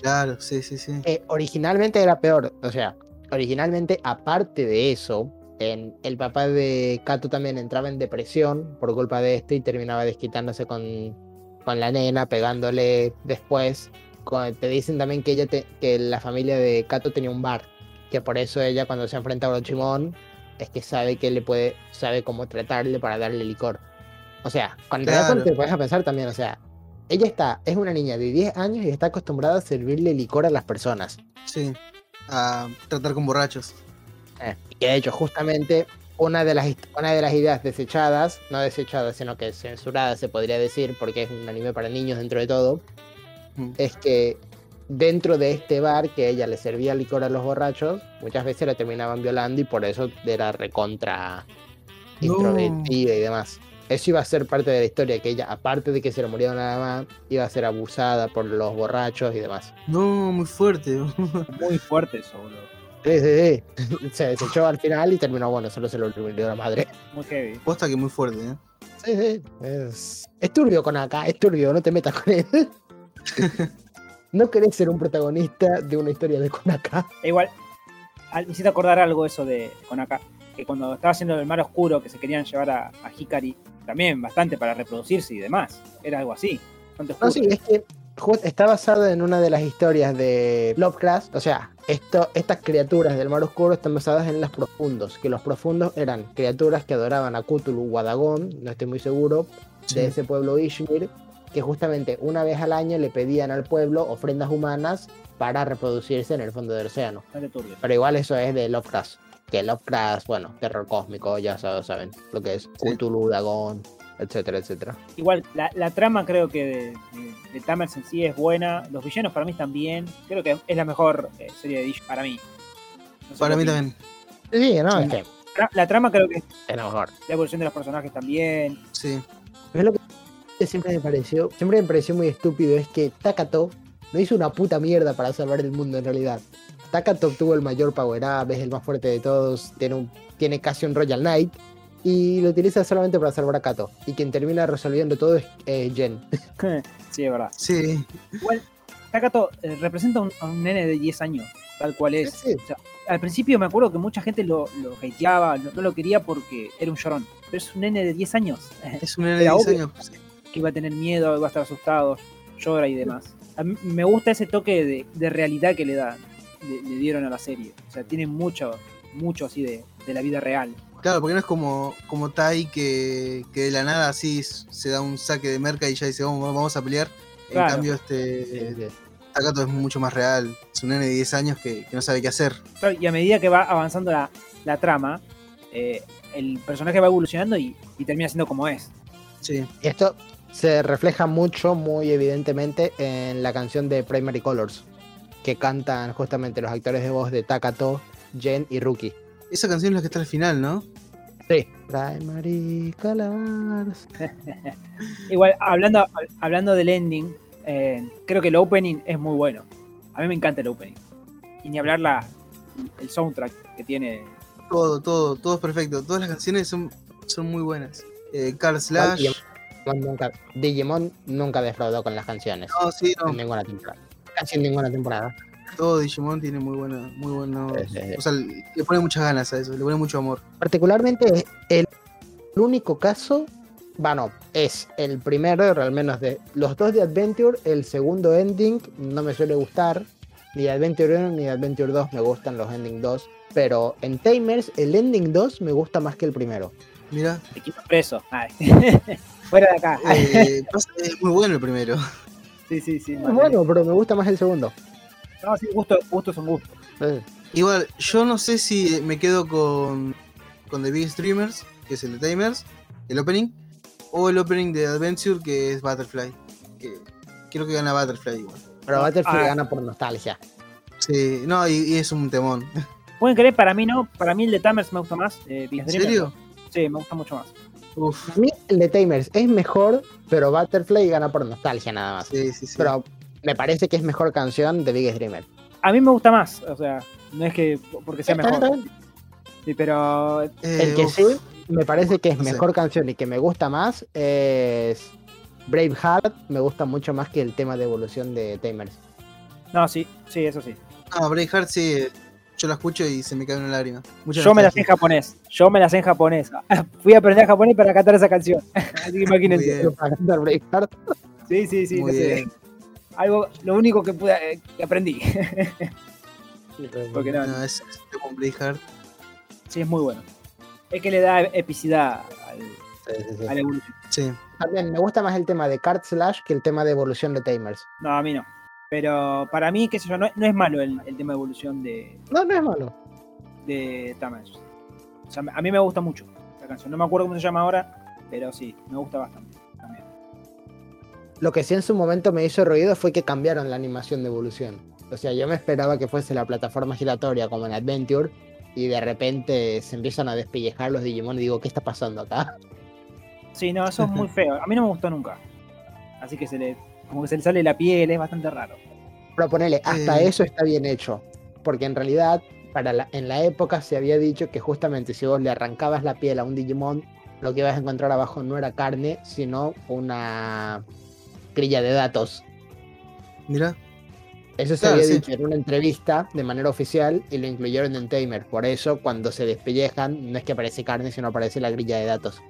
Claro, sí, sí, sí. Eh, originalmente era peor. O sea, originalmente, aparte de eso, en- el papá de Kato también entraba en depresión por culpa de esto y terminaba desquitándose con, con la nena, pegándole después. Con- te dicen también que ella te- que la familia de Kato tenía un bar, que por eso ella cuando se enfrenta a Orochimon es que sabe que le puede, sabe cómo tratarle para darle licor. O sea, cuando Claro. te puedes a pensar también, o sea, ella está, es una niña de 10 años y está acostumbrada a servirle licor a las personas. Sí. A tratar con borrachos. Eh, y que de hecho, justamente una de, las, una de las ideas desechadas, no desechadas, sino que censuradas se podría decir, porque es un anime para niños dentro de todo, Mm. es que dentro de este bar que ella le servía licor a los borrachos, muchas veces la terminaban violando y por eso era recontra No. introvertida y demás. Eso iba a ser parte de la historia, que ella, aparte de que se le murió nada más, iba a ser abusada por los borrachos y demás. No, muy fuerte. <laughs> Muy fuerte eso, boludo. Sí, sí, sí. <laughs> Se desechó al final y terminó, bueno, solo se lo olvidó la madre. Muy heavy. Posta que muy fuerte, ¿eh? Sí, sí. Es, es turbio con acá, es turbio, no te metas con él. <laughs> no querés ser un protagonista de una historia de Konaka. E igual, al- me hiciste acordar algo eso de con acá. Que cuando estaba haciendo el mar oscuro, que se querían llevar a, a Hikari, también bastante para reproducirse y demás. Era algo así. No, sí, es que está basado en una de las historias de Lovecraft. O sea, esto, estas criaturas del mar oscuro están basadas en los profundos. Que los profundos eran criaturas que adoraban a Cthulhu o a Dagon, no estoy muy seguro, Sí. de ese pueblo Ishmir. Que justamente una vez al año le pedían al pueblo ofrendas humanas para reproducirse en el fondo del océano. Pero igual eso es de Lovecraft. Que Lovecraft, bueno, terror cósmico, ya sabes, saben lo que es Sí. Cthulhu, Dagon, etcétera, etcétera. Igual, la, la trama creo que de, de, de Tamers en sí es buena. Los villanos para mí también. Creo que es la mejor eh, serie de Dish para mí. No sé Para mí también. Sí, no, Sí. es que La trama creo que es es lo mejor. la evolución de los personajes también. Sí. Es lo que siempre me pareció, siempre me pareció muy estúpido, es que Takato no hizo una puta mierda para salvar el mundo en realidad. Takato obtuvo el mayor power up, es el más fuerte de todos, tiene, un, tiene casi un Royal Knight y lo utiliza solamente para salvar a Kato. Y quien termina resolviendo todo es eh, Jen. <laughs> sí, es verdad. Sí, Igual, Takato eh, representa a un, a un nene de 10 años, tal cual es. Sí, sí. O sea, al principio me acuerdo que mucha gente lo, lo hateaba, no, no lo quería porque era un llorón. Pero es un nene de 10 años <laughs> es un nene de Era 10 obvio. años. sí. que iba a tener miedo, iba a estar asustado, llora y demás. A mí me gusta ese toque de, de realidad que le da, le, le dieron a la serie. O sea, tiene mucho, mucho así de, de la vida real. Claro, porque no es como, como Tai que, que de la nada así se da un saque de merca y ya dice, vamos, vamos a pelear. Claro. En cambio, este sí. Takato es mucho más real. Es un nene de 10 años que, que no sabe qué hacer. Claro, Y a medida que va avanzando la, la trama, eh, el personaje va evolucionando y, y termina siendo como es. Sí. Y esto se refleja mucho, muy evidentemente, en la canción de Primary Colors, que cantan justamente los actores de voz de Takato, Jen y Rookie. Esa canción es la que está al final, ¿no? Sí. Primary Colors. <laughs> Igual, hablando, hablando del ending, eh, creo que el opening es muy bueno. A mí me encanta el opening. Y ni hablar la, el soundtrack que tiene. Todo, todo, todo es perfecto. Todas las canciones son, son muy buenas. Eh, Carl Slash. Digimon nunca, Digimon nunca defraudó con las canciones. No, sí, no. En ninguna temporada. Casi en ninguna temporada. Todo Digimon tiene muy buena, muy buenos. Sí, sí. O sea, le pone muchas ganas a eso, le pone mucho amor. Particularmente el único caso, bueno, es el primero, al menos de los dos de Adventure, el segundo ending no me suele gustar, ni de Adventure 1 ni de Adventure 2 me gustan los ending 2, pero en Tamers el ending 2 me gusta más que el primero. Mira, Te quito preso. Ay. <laughs> Fuera de acá. eh, es muy bueno el primero. Sí, sí, sí. Es bueno, pero me gusta más el segundo. No, sí, gusto, gusto son gustos. Eh, Igual, yo no sé si me quedo con, con The Big Streamers, que es el de Tamers, el opening, o el opening de Adventure, que es Butterfly. Que creo que gana Butterfly igual. Pero Battlefield Ah. gana por nostalgia. Sí, no, y, y es un temón. <laughs> Pueden creer, para mí no. Para mí el de Tamers me gusta más. Eh, Big ¿En serio? Sí, me gusta mucho más. Uf, A mí el de Tamers es mejor, pero Butterfly gana por nostalgia nada más. sí, sí, sí. Pero me parece que es mejor canción de Biggest Dreamer. A mí me gusta más. O sea, no es que porque sea mejor. bien. Sí, pero Eh, El que uf, sí me parece que es no sé. mejor canción y que me gusta más es Braveheart. Me gusta mucho más que el tema de evolución de Tamers. no, sí, sí, eso sí. No, Braveheart sí, yo la escucho y se me cae una lágrima. Yo me la sé en japonés. Yo me la sé en japonés. <laughs> Fui a aprender japonés para cantar esa canción. <laughs> Así que imagínense. Para cantar Braveheart. Sí, sí, sí. Muy no sé. Algo, lo único que pude eh, que aprendí. <laughs> Porque no, No, es, es sí, es muy bueno. Es que le da epicidad al, Sí, sí, sí. a la evolución. Sí. También me gusta más el tema de Card Slash que el tema de evolución de Tamers. No, a mí no. Pero para mí, qué sé yo, no, no es malo el, el tema de evolución de, No, no es malo. de Tamers. O sea, a mí me gusta mucho la canción. No me acuerdo cómo se llama ahora, pero sí, me gusta bastante. Lo que sí en su momento me hizo ruido fue que cambiaron la animación de evolución. O sea, yo me esperaba que fuese la plataforma giratoria como en Adventure y de repente se empiezan a despellejar los Digimon y digo, ¿qué está pasando acá? Sí, no, eso es muy <laughs> feo. A mí no me gustó nunca. Así que se le, como que se le sale la piel, es bastante raro. Pero ponele, hasta Eh. eso está bien hecho. Porque en realidad, para la- en la época se había dicho que justamente si vos le arrancabas la piel a un Digimon, lo que ibas a encontrar abajo no era carne, sino una grilla de datos. Mira, Eso se Claro, había sí. dicho en una entrevista de manera oficial y lo incluyeron en Tamer. Por eso, cuando se despellejan, no es que aparece carne, sino aparece la grilla de datos.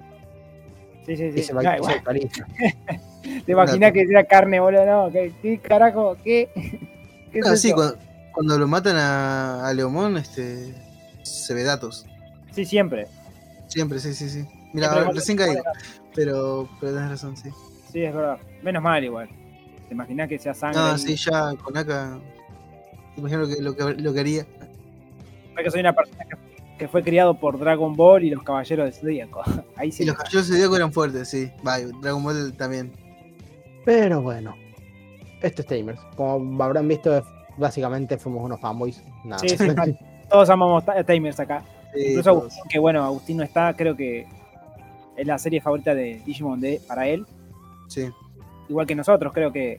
Sí, sí, Y sí. se va actualiza. <laughs> ¿Te imaginas que era carne, boludo? No, ¿qué, qué carajo? ¿Qué? <laughs> ¿Qué es Ah, sí, eso? cuando, cuando lo matan a, a Leomón, este, se ve datos. Sí, siempre. Siempre, sí, sí, sí. Mira, recién caí, pero, pero tenés razón, sí. Sí, es verdad. Menos mal igual. ¿Te imaginas que sea sangre? No, y- Ah, sí, ya con acá. Te imagino que lo que, lo que haría. Es que soy una persona que, que fue criado por Dragon Ball y los Caballeros del Zodíaco. <laughs> Ahí sí. Sí, los caballeros zodíacos eran fuertes, sí. Y Dragon Ball también. Pero bueno, esto es Tamers. Como habrán visto, básicamente fuimos unos fanboys. Nada Sí, sí, <laughs> Todos amamos ta- Tamers acá. Sí, Incluso todos. Agustín, que bueno, Agustín no está, creo que es la serie favorita de Digimon de, para él. Sí. Igual que nosotros, creo que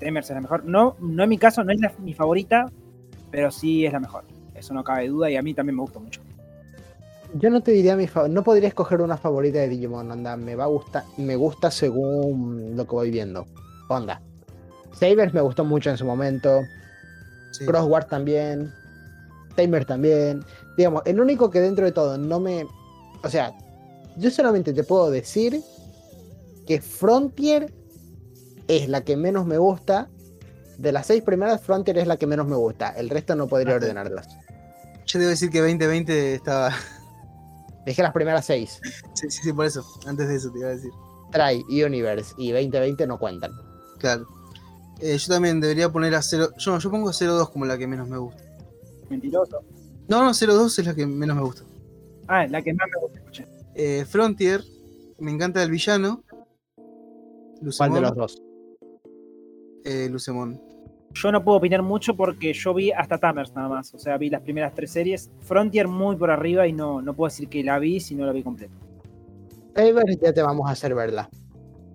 Tamers es la mejor. No, no en mi caso, no es la- mi favorita, pero sí es la mejor. Eso no cabe duda y a mí también me gusta mucho. Yo no te diría mi favorita, no podría escoger una favorita de Digimon, onda, me va a gustar, me gusta según lo que voy viendo. Onda. Sabers me gustó mucho en su momento, Sí. Crossword también, Tamer también. Digamos, el único que dentro de todo no me. O sea, yo solamente te puedo decir que Frontier es la que menos me gusta. De las seis primeras, Frontier es la que menos me gusta. El resto no podría ordenarlas. Yo debo decir que 2020 estaba. Dejé las primeras seis. Sí, sí, sí, por eso. Antes de eso te iba a decir. Try, Universe y 2020 no cuentan. Claro. Eh, yo también debería poner a 0. Yo, yo pongo a 02 como la que menos me gusta. Mentiroso. No, no, 02 es la que menos me gusta. Ah, la que más me gusta, escuché. Eh, Frontier, me encanta el villano. ¿Cuál de los dos? Eh, Lucemon. Yo no puedo opinar mucho porque yo vi hasta Tamers nada más. O sea, vi las primeras tres series. Frontier muy por arriba y no, no puedo decir que la vi si no la vi completa. Sabers ya te vamos a hacer verla.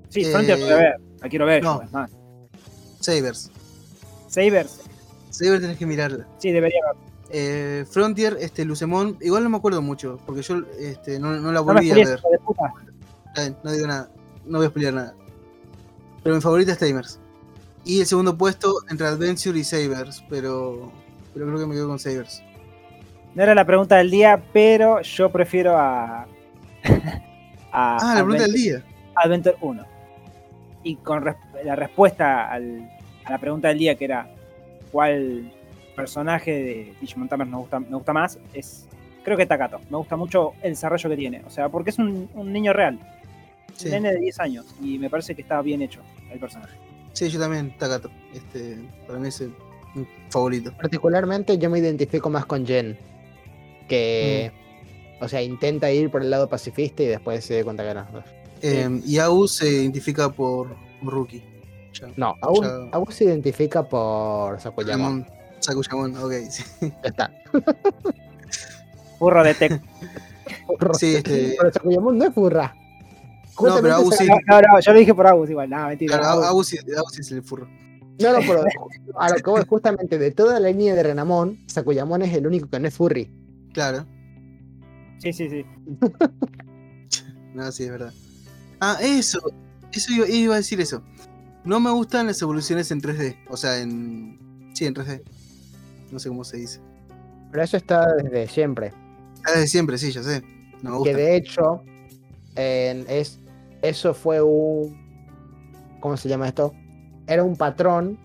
Sí, Eh, Frontier puedo ver. La quiero ver, no. yo, es más. Sabers. Sabers, Sabers tenés que mirarla. sí, debería ver. Eh, Frontier, este, Lucemon, igual no me acuerdo mucho, porque yo este, no, no la No me volví a ver. de puta. Bien, no digo nada. No voy a explicar nada. Pero mi favorita es Tamers. Y el segundo puesto entre Adventure y Sabers, pero, pero creo que me quedo con Sabers. No era la pregunta del día, pero yo prefiero a. <laughs> a Ah, la pregunta del Adventure- día. Adventure 1. Y con la respuesta al- a la pregunta del día, que era cuál personaje de Digimon Tamers me gusta, me gusta más, es creo que Takato. Me gusta mucho el desarrollo que tiene. O sea, porque es un, un niño real. Sí. Un nene de 10 años. Y me parece que está bien hecho el personaje. Sí, yo también, Takato. Este, para mí es el- mi favorito. Particularmente yo me identifico más con Jen, que, o sea, intenta ir por el lado pacifista y después se da cuenta que no. Eh, y Au se identifica por Rookie. Ya. No, aún, Ya. se identifica por. Sakuyamon. Sakuyamon, ok. <laughs> Sí, Ya está. Burro de Tech. Sí, este- Pero Sakuyama no es furra. No, pero Justamente sí. No, no, yo lo dije por Agus igual. No, mentira. Claro, Agus. Sí, es el furro. No, no, pero <laughs> a lo que voy, justamente de toda la línea de Renamon, Sakuyamon es el único que no es furry. Claro. Sí, sí, sí. <laughs> No, sí, es verdad. Ah, eso. Eso iba, iba a decir eso. No me gustan las evoluciones en 3D. O sea, en. Sí, en 3D. No sé cómo se dice. Pero eso está desde siempre. Ah, Desde siempre, sí, ya sé. No me Que gusta. de hecho, es, eso fue un. ¿Cómo se llama esto? Era un patrón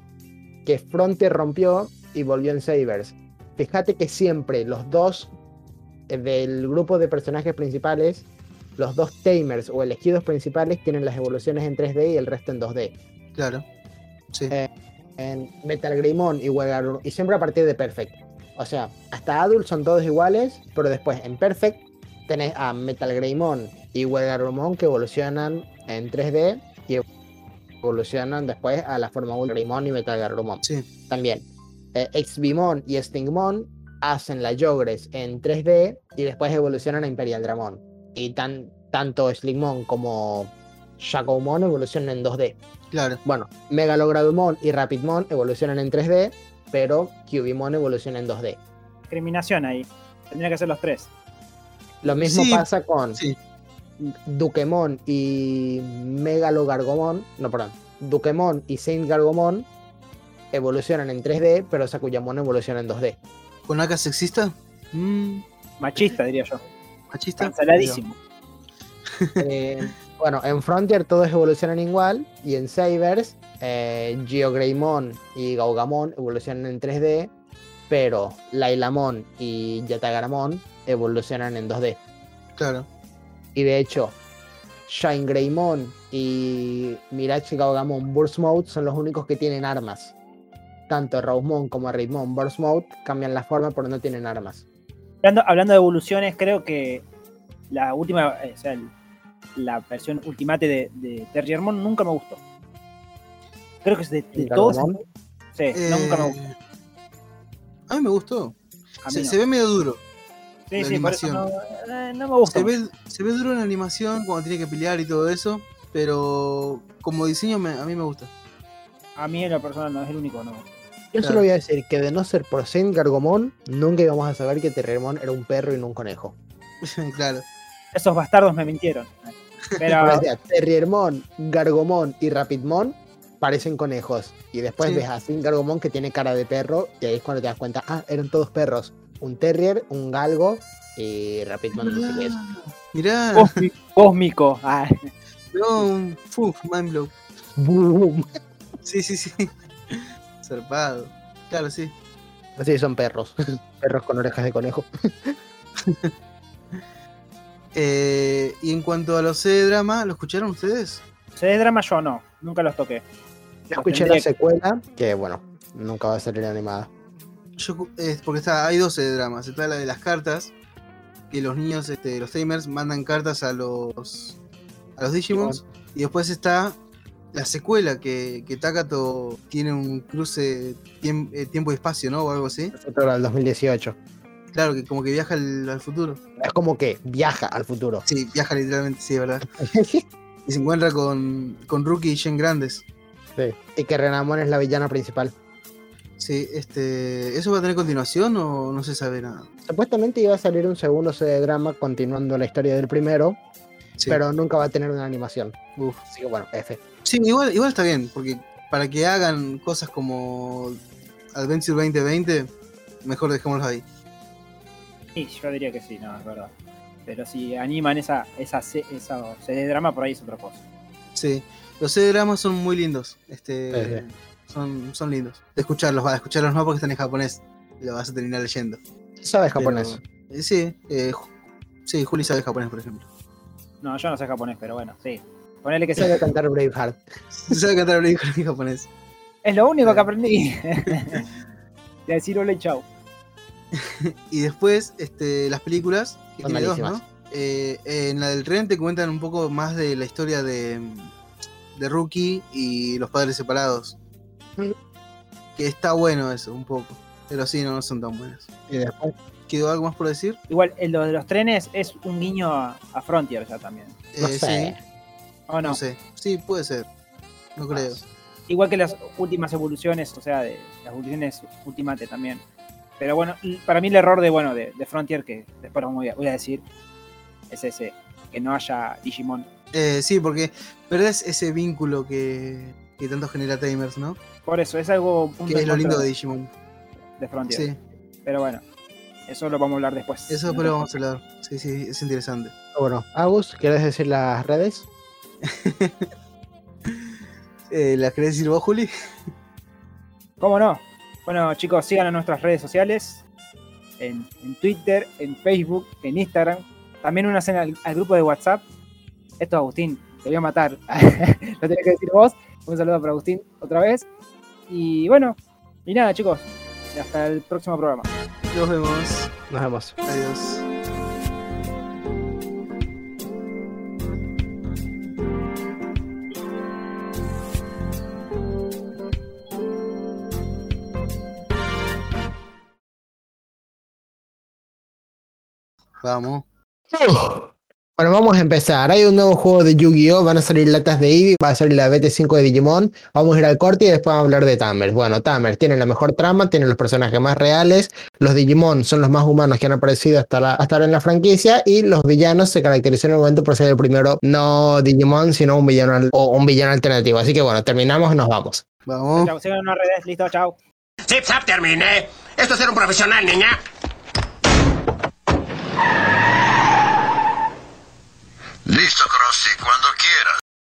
que Frontier rompió y volvió en Sabers. Fíjate que siempre los dos eh, del grupo de personajes principales, los dos Tamers o elegidos principales tienen las evoluciones en 3D y el resto en 2D. Claro. Sí. Eh, En Metal Greymon y Wegar- y siempre a partir de Perfect. O sea, hasta Adult son todos iguales, pero después en Perfect tenés a Metal Greymon y Wegarumon que evolucionan en 3D y evolucionan después a la forma Ultra Greymon y Metal Garurumon. Sí. También, eh, Xbimon y Stingmon hacen la Yogres en 3D y después evolucionan a Imperial Dramon. Y tan, tanto Sligmon como Shakomon evolucionan en 2D. Claro. Bueno, Megalogradumon y Rapidmon evolucionan en 3D, pero Cubimon evoluciona en 2D. Discriminación ahí. Tendría que ser los tres. Lo mismo Sí, pasa con sí. Dukemon y Megalogargomon, no, perdón, Dukemon y Saint Gargomon evolucionan en 3D, pero Sakuyamon evoluciona en 2D. ¿Con AK sexista? Mm, Machista, diría yo. machista. Canceladísimo. Eh, bueno, en Frontier todos evolucionan igual y en Sabers eh, Geogreymon y Gaugamon evolucionan en 3D, pero Lailamon y Yatagaramon evolucionan en 2D. Claro. Y de hecho, Shine Greymon y Mirage Gaugamon Burst Mode son los únicos que tienen armas. Tanto Rosemon como Raidmon Burst Mode cambian la forma pero no tienen armas. Hablando, hablando de evoluciones, creo que la última, eh, o sea, el- la versión ultimate de, de Terriermon nunca me gustó. Creo que es de, de ¿Y todos. Sí, nunca me gustó. Eh, A mí me gustó. A mí Se, no. se ve medio duro. Sí, la sí, por eso no, animación. eh, no me gusta. Se ve, se ve duro en la animación cuando tiene que pelear y todo eso. Pero como diseño me- a mí me gusta. A mí en lo personal no es el único, no. Yo Claro. solo voy a decir que de no ser por Saint Gargomon, nunca íbamos a saber que Terriermon era un perro y no un conejo. <laughs> claro. Esos bastardos me mintieron. <laughs> Pero Terriermon, Gargomon y Rapidmon parecen conejos. Y después Sí. ves a Saint Gargomon que tiene cara de perro y ahí es cuando te das cuenta, ah, eran todos perros. Un Terrier, un Galgo y Rapidmon no sé qué es. Mirá, cósmico. cósmico. Ah, no, un fu, mind blow. Boom. Sí, sí, sí. Zarpado. Claro, sí. Así son perros. <laughs> perros con orejas de conejo. Eh, y en cuanto a los C de drama, ¿lo escucharon ustedes? se de drama yo no, nunca los toqué. Yo escuché la secuela, que bueno, nunca va a salir animada. Yo, es porque está, hay 12 de dramas. Está la de las cartas, que los niños, este, los tamers, mandan cartas a los a los Digimons. Y después está la secuela, que, que Takato tiene un cruce tiem- eh, tiempo y espacio, ¿no? O algo así. El 2018. Claro, que como que viaja al, al futuro. Es como que viaja al futuro. Sí, viaja literalmente, sí, ¿verdad? <laughs> Y se encuentra con, con Rookie y Shen Grandes. Sí. Y que Renamon es la villana principal. Sí, este. ¿Eso va a tener continuación o no se sabe nada? Supuestamente iba a salir un segundo CD drama continuando la historia del primero, Sí. pero nunca va a tener una animación. Uf. Así que bueno, F. Sí, igual, igual está bien, porque para que hagan cosas como Adventure 2020, mejor dejémoslo ahí. Sí, yo diría que sí, no, es verdad. Pero si animan esa, esa, esa de drama, por ahí es otra cosa. Sí, los C-dramas son muy lindos. Este, Sí, son, son lindos. De escucharlos, va, de escucharlos no porque están en japonés. y Lo vas a terminar leyendo. ¿Sabes Pero, japonés? eh, sí, eh, sí, Juli sabe japonés, por ejemplo. No, yo no sé japonés, pero bueno, sí. Ponele que. Sabe cantar Braveheart. <laughs> sabe cantar un en japonés. Es lo único que aprendí. <laughs> De decir hola y chau. <laughs> Y después, este, las películas, que tiene dos. ¿no? Eh, en la del tren te cuentan un poco más de la historia de, de Rookie y los padres separados. Que está bueno eso, un poco. Pero sí, no, no son tan buenas. Y después, ¿Quedó algo más por decir? Igual, en lo de los trenes es un guiño a, a Frontier ya también. no Eh, sé. Sí, ¿O no? no sé. Sí, puede ser. No creo. Igual que las últimas evoluciones, o sea, de las evoluciones Ultimate también. Pero bueno, para mí el error de bueno de, de Frontier, que después voy a, voy a decir, es ese, que no haya Digimon. Eh, sí, porque perdés ese vínculo que, que tanto genera Tamers, ¿no? Por eso, es algo un punto Que es lo lindo de Digimon. de Frontier. Sí, Pero bueno, eso lo vamos a hablar después. eso después lo vamos a hablar. Sí, sí, es interesante. bueno, Agus, ¿quieres decir las redes? <laughs> Eh, ¿La querés decir vos, Juli? ¿Cómo no? Bueno, chicos, sigan en nuestras redes sociales. En, en Twitter, en Facebook, en Instagram. También únanse al, al grupo de WhatsApp. Esto, Agustín, te voy a matar. <laughs> Lo tenés que decir vos. Un saludo para Agustín otra vez. Y bueno, y nada, chicos. Hasta el próximo programa. Nos vemos. Nos vemos. Adiós. Vamos. Bueno, vamos a empezar. Hay un nuevo juego de Yu-Gi-Oh! Van a salir latas de Eevee, va a salir la BT5 de Digimon. Vamos a ir al corte y después vamos a hablar de Tamers. Bueno, Tamers tiene la mejor trama, tiene los personajes más reales. Los Digimon son los más humanos que han aparecido hasta, la- hasta ahora en la franquicia. Y los villanos se caracterizan en el momento por ser el primero, no Digimon, sino un villano, al- o un villano alternativo. Así que bueno, terminamos y nos vamos. Vamos. Chao, sigan en nuestras redes. Listo, chao. Zip zap, terminé. Esto es ser un profesional, niña. Listo, Crossy, cuando quieras.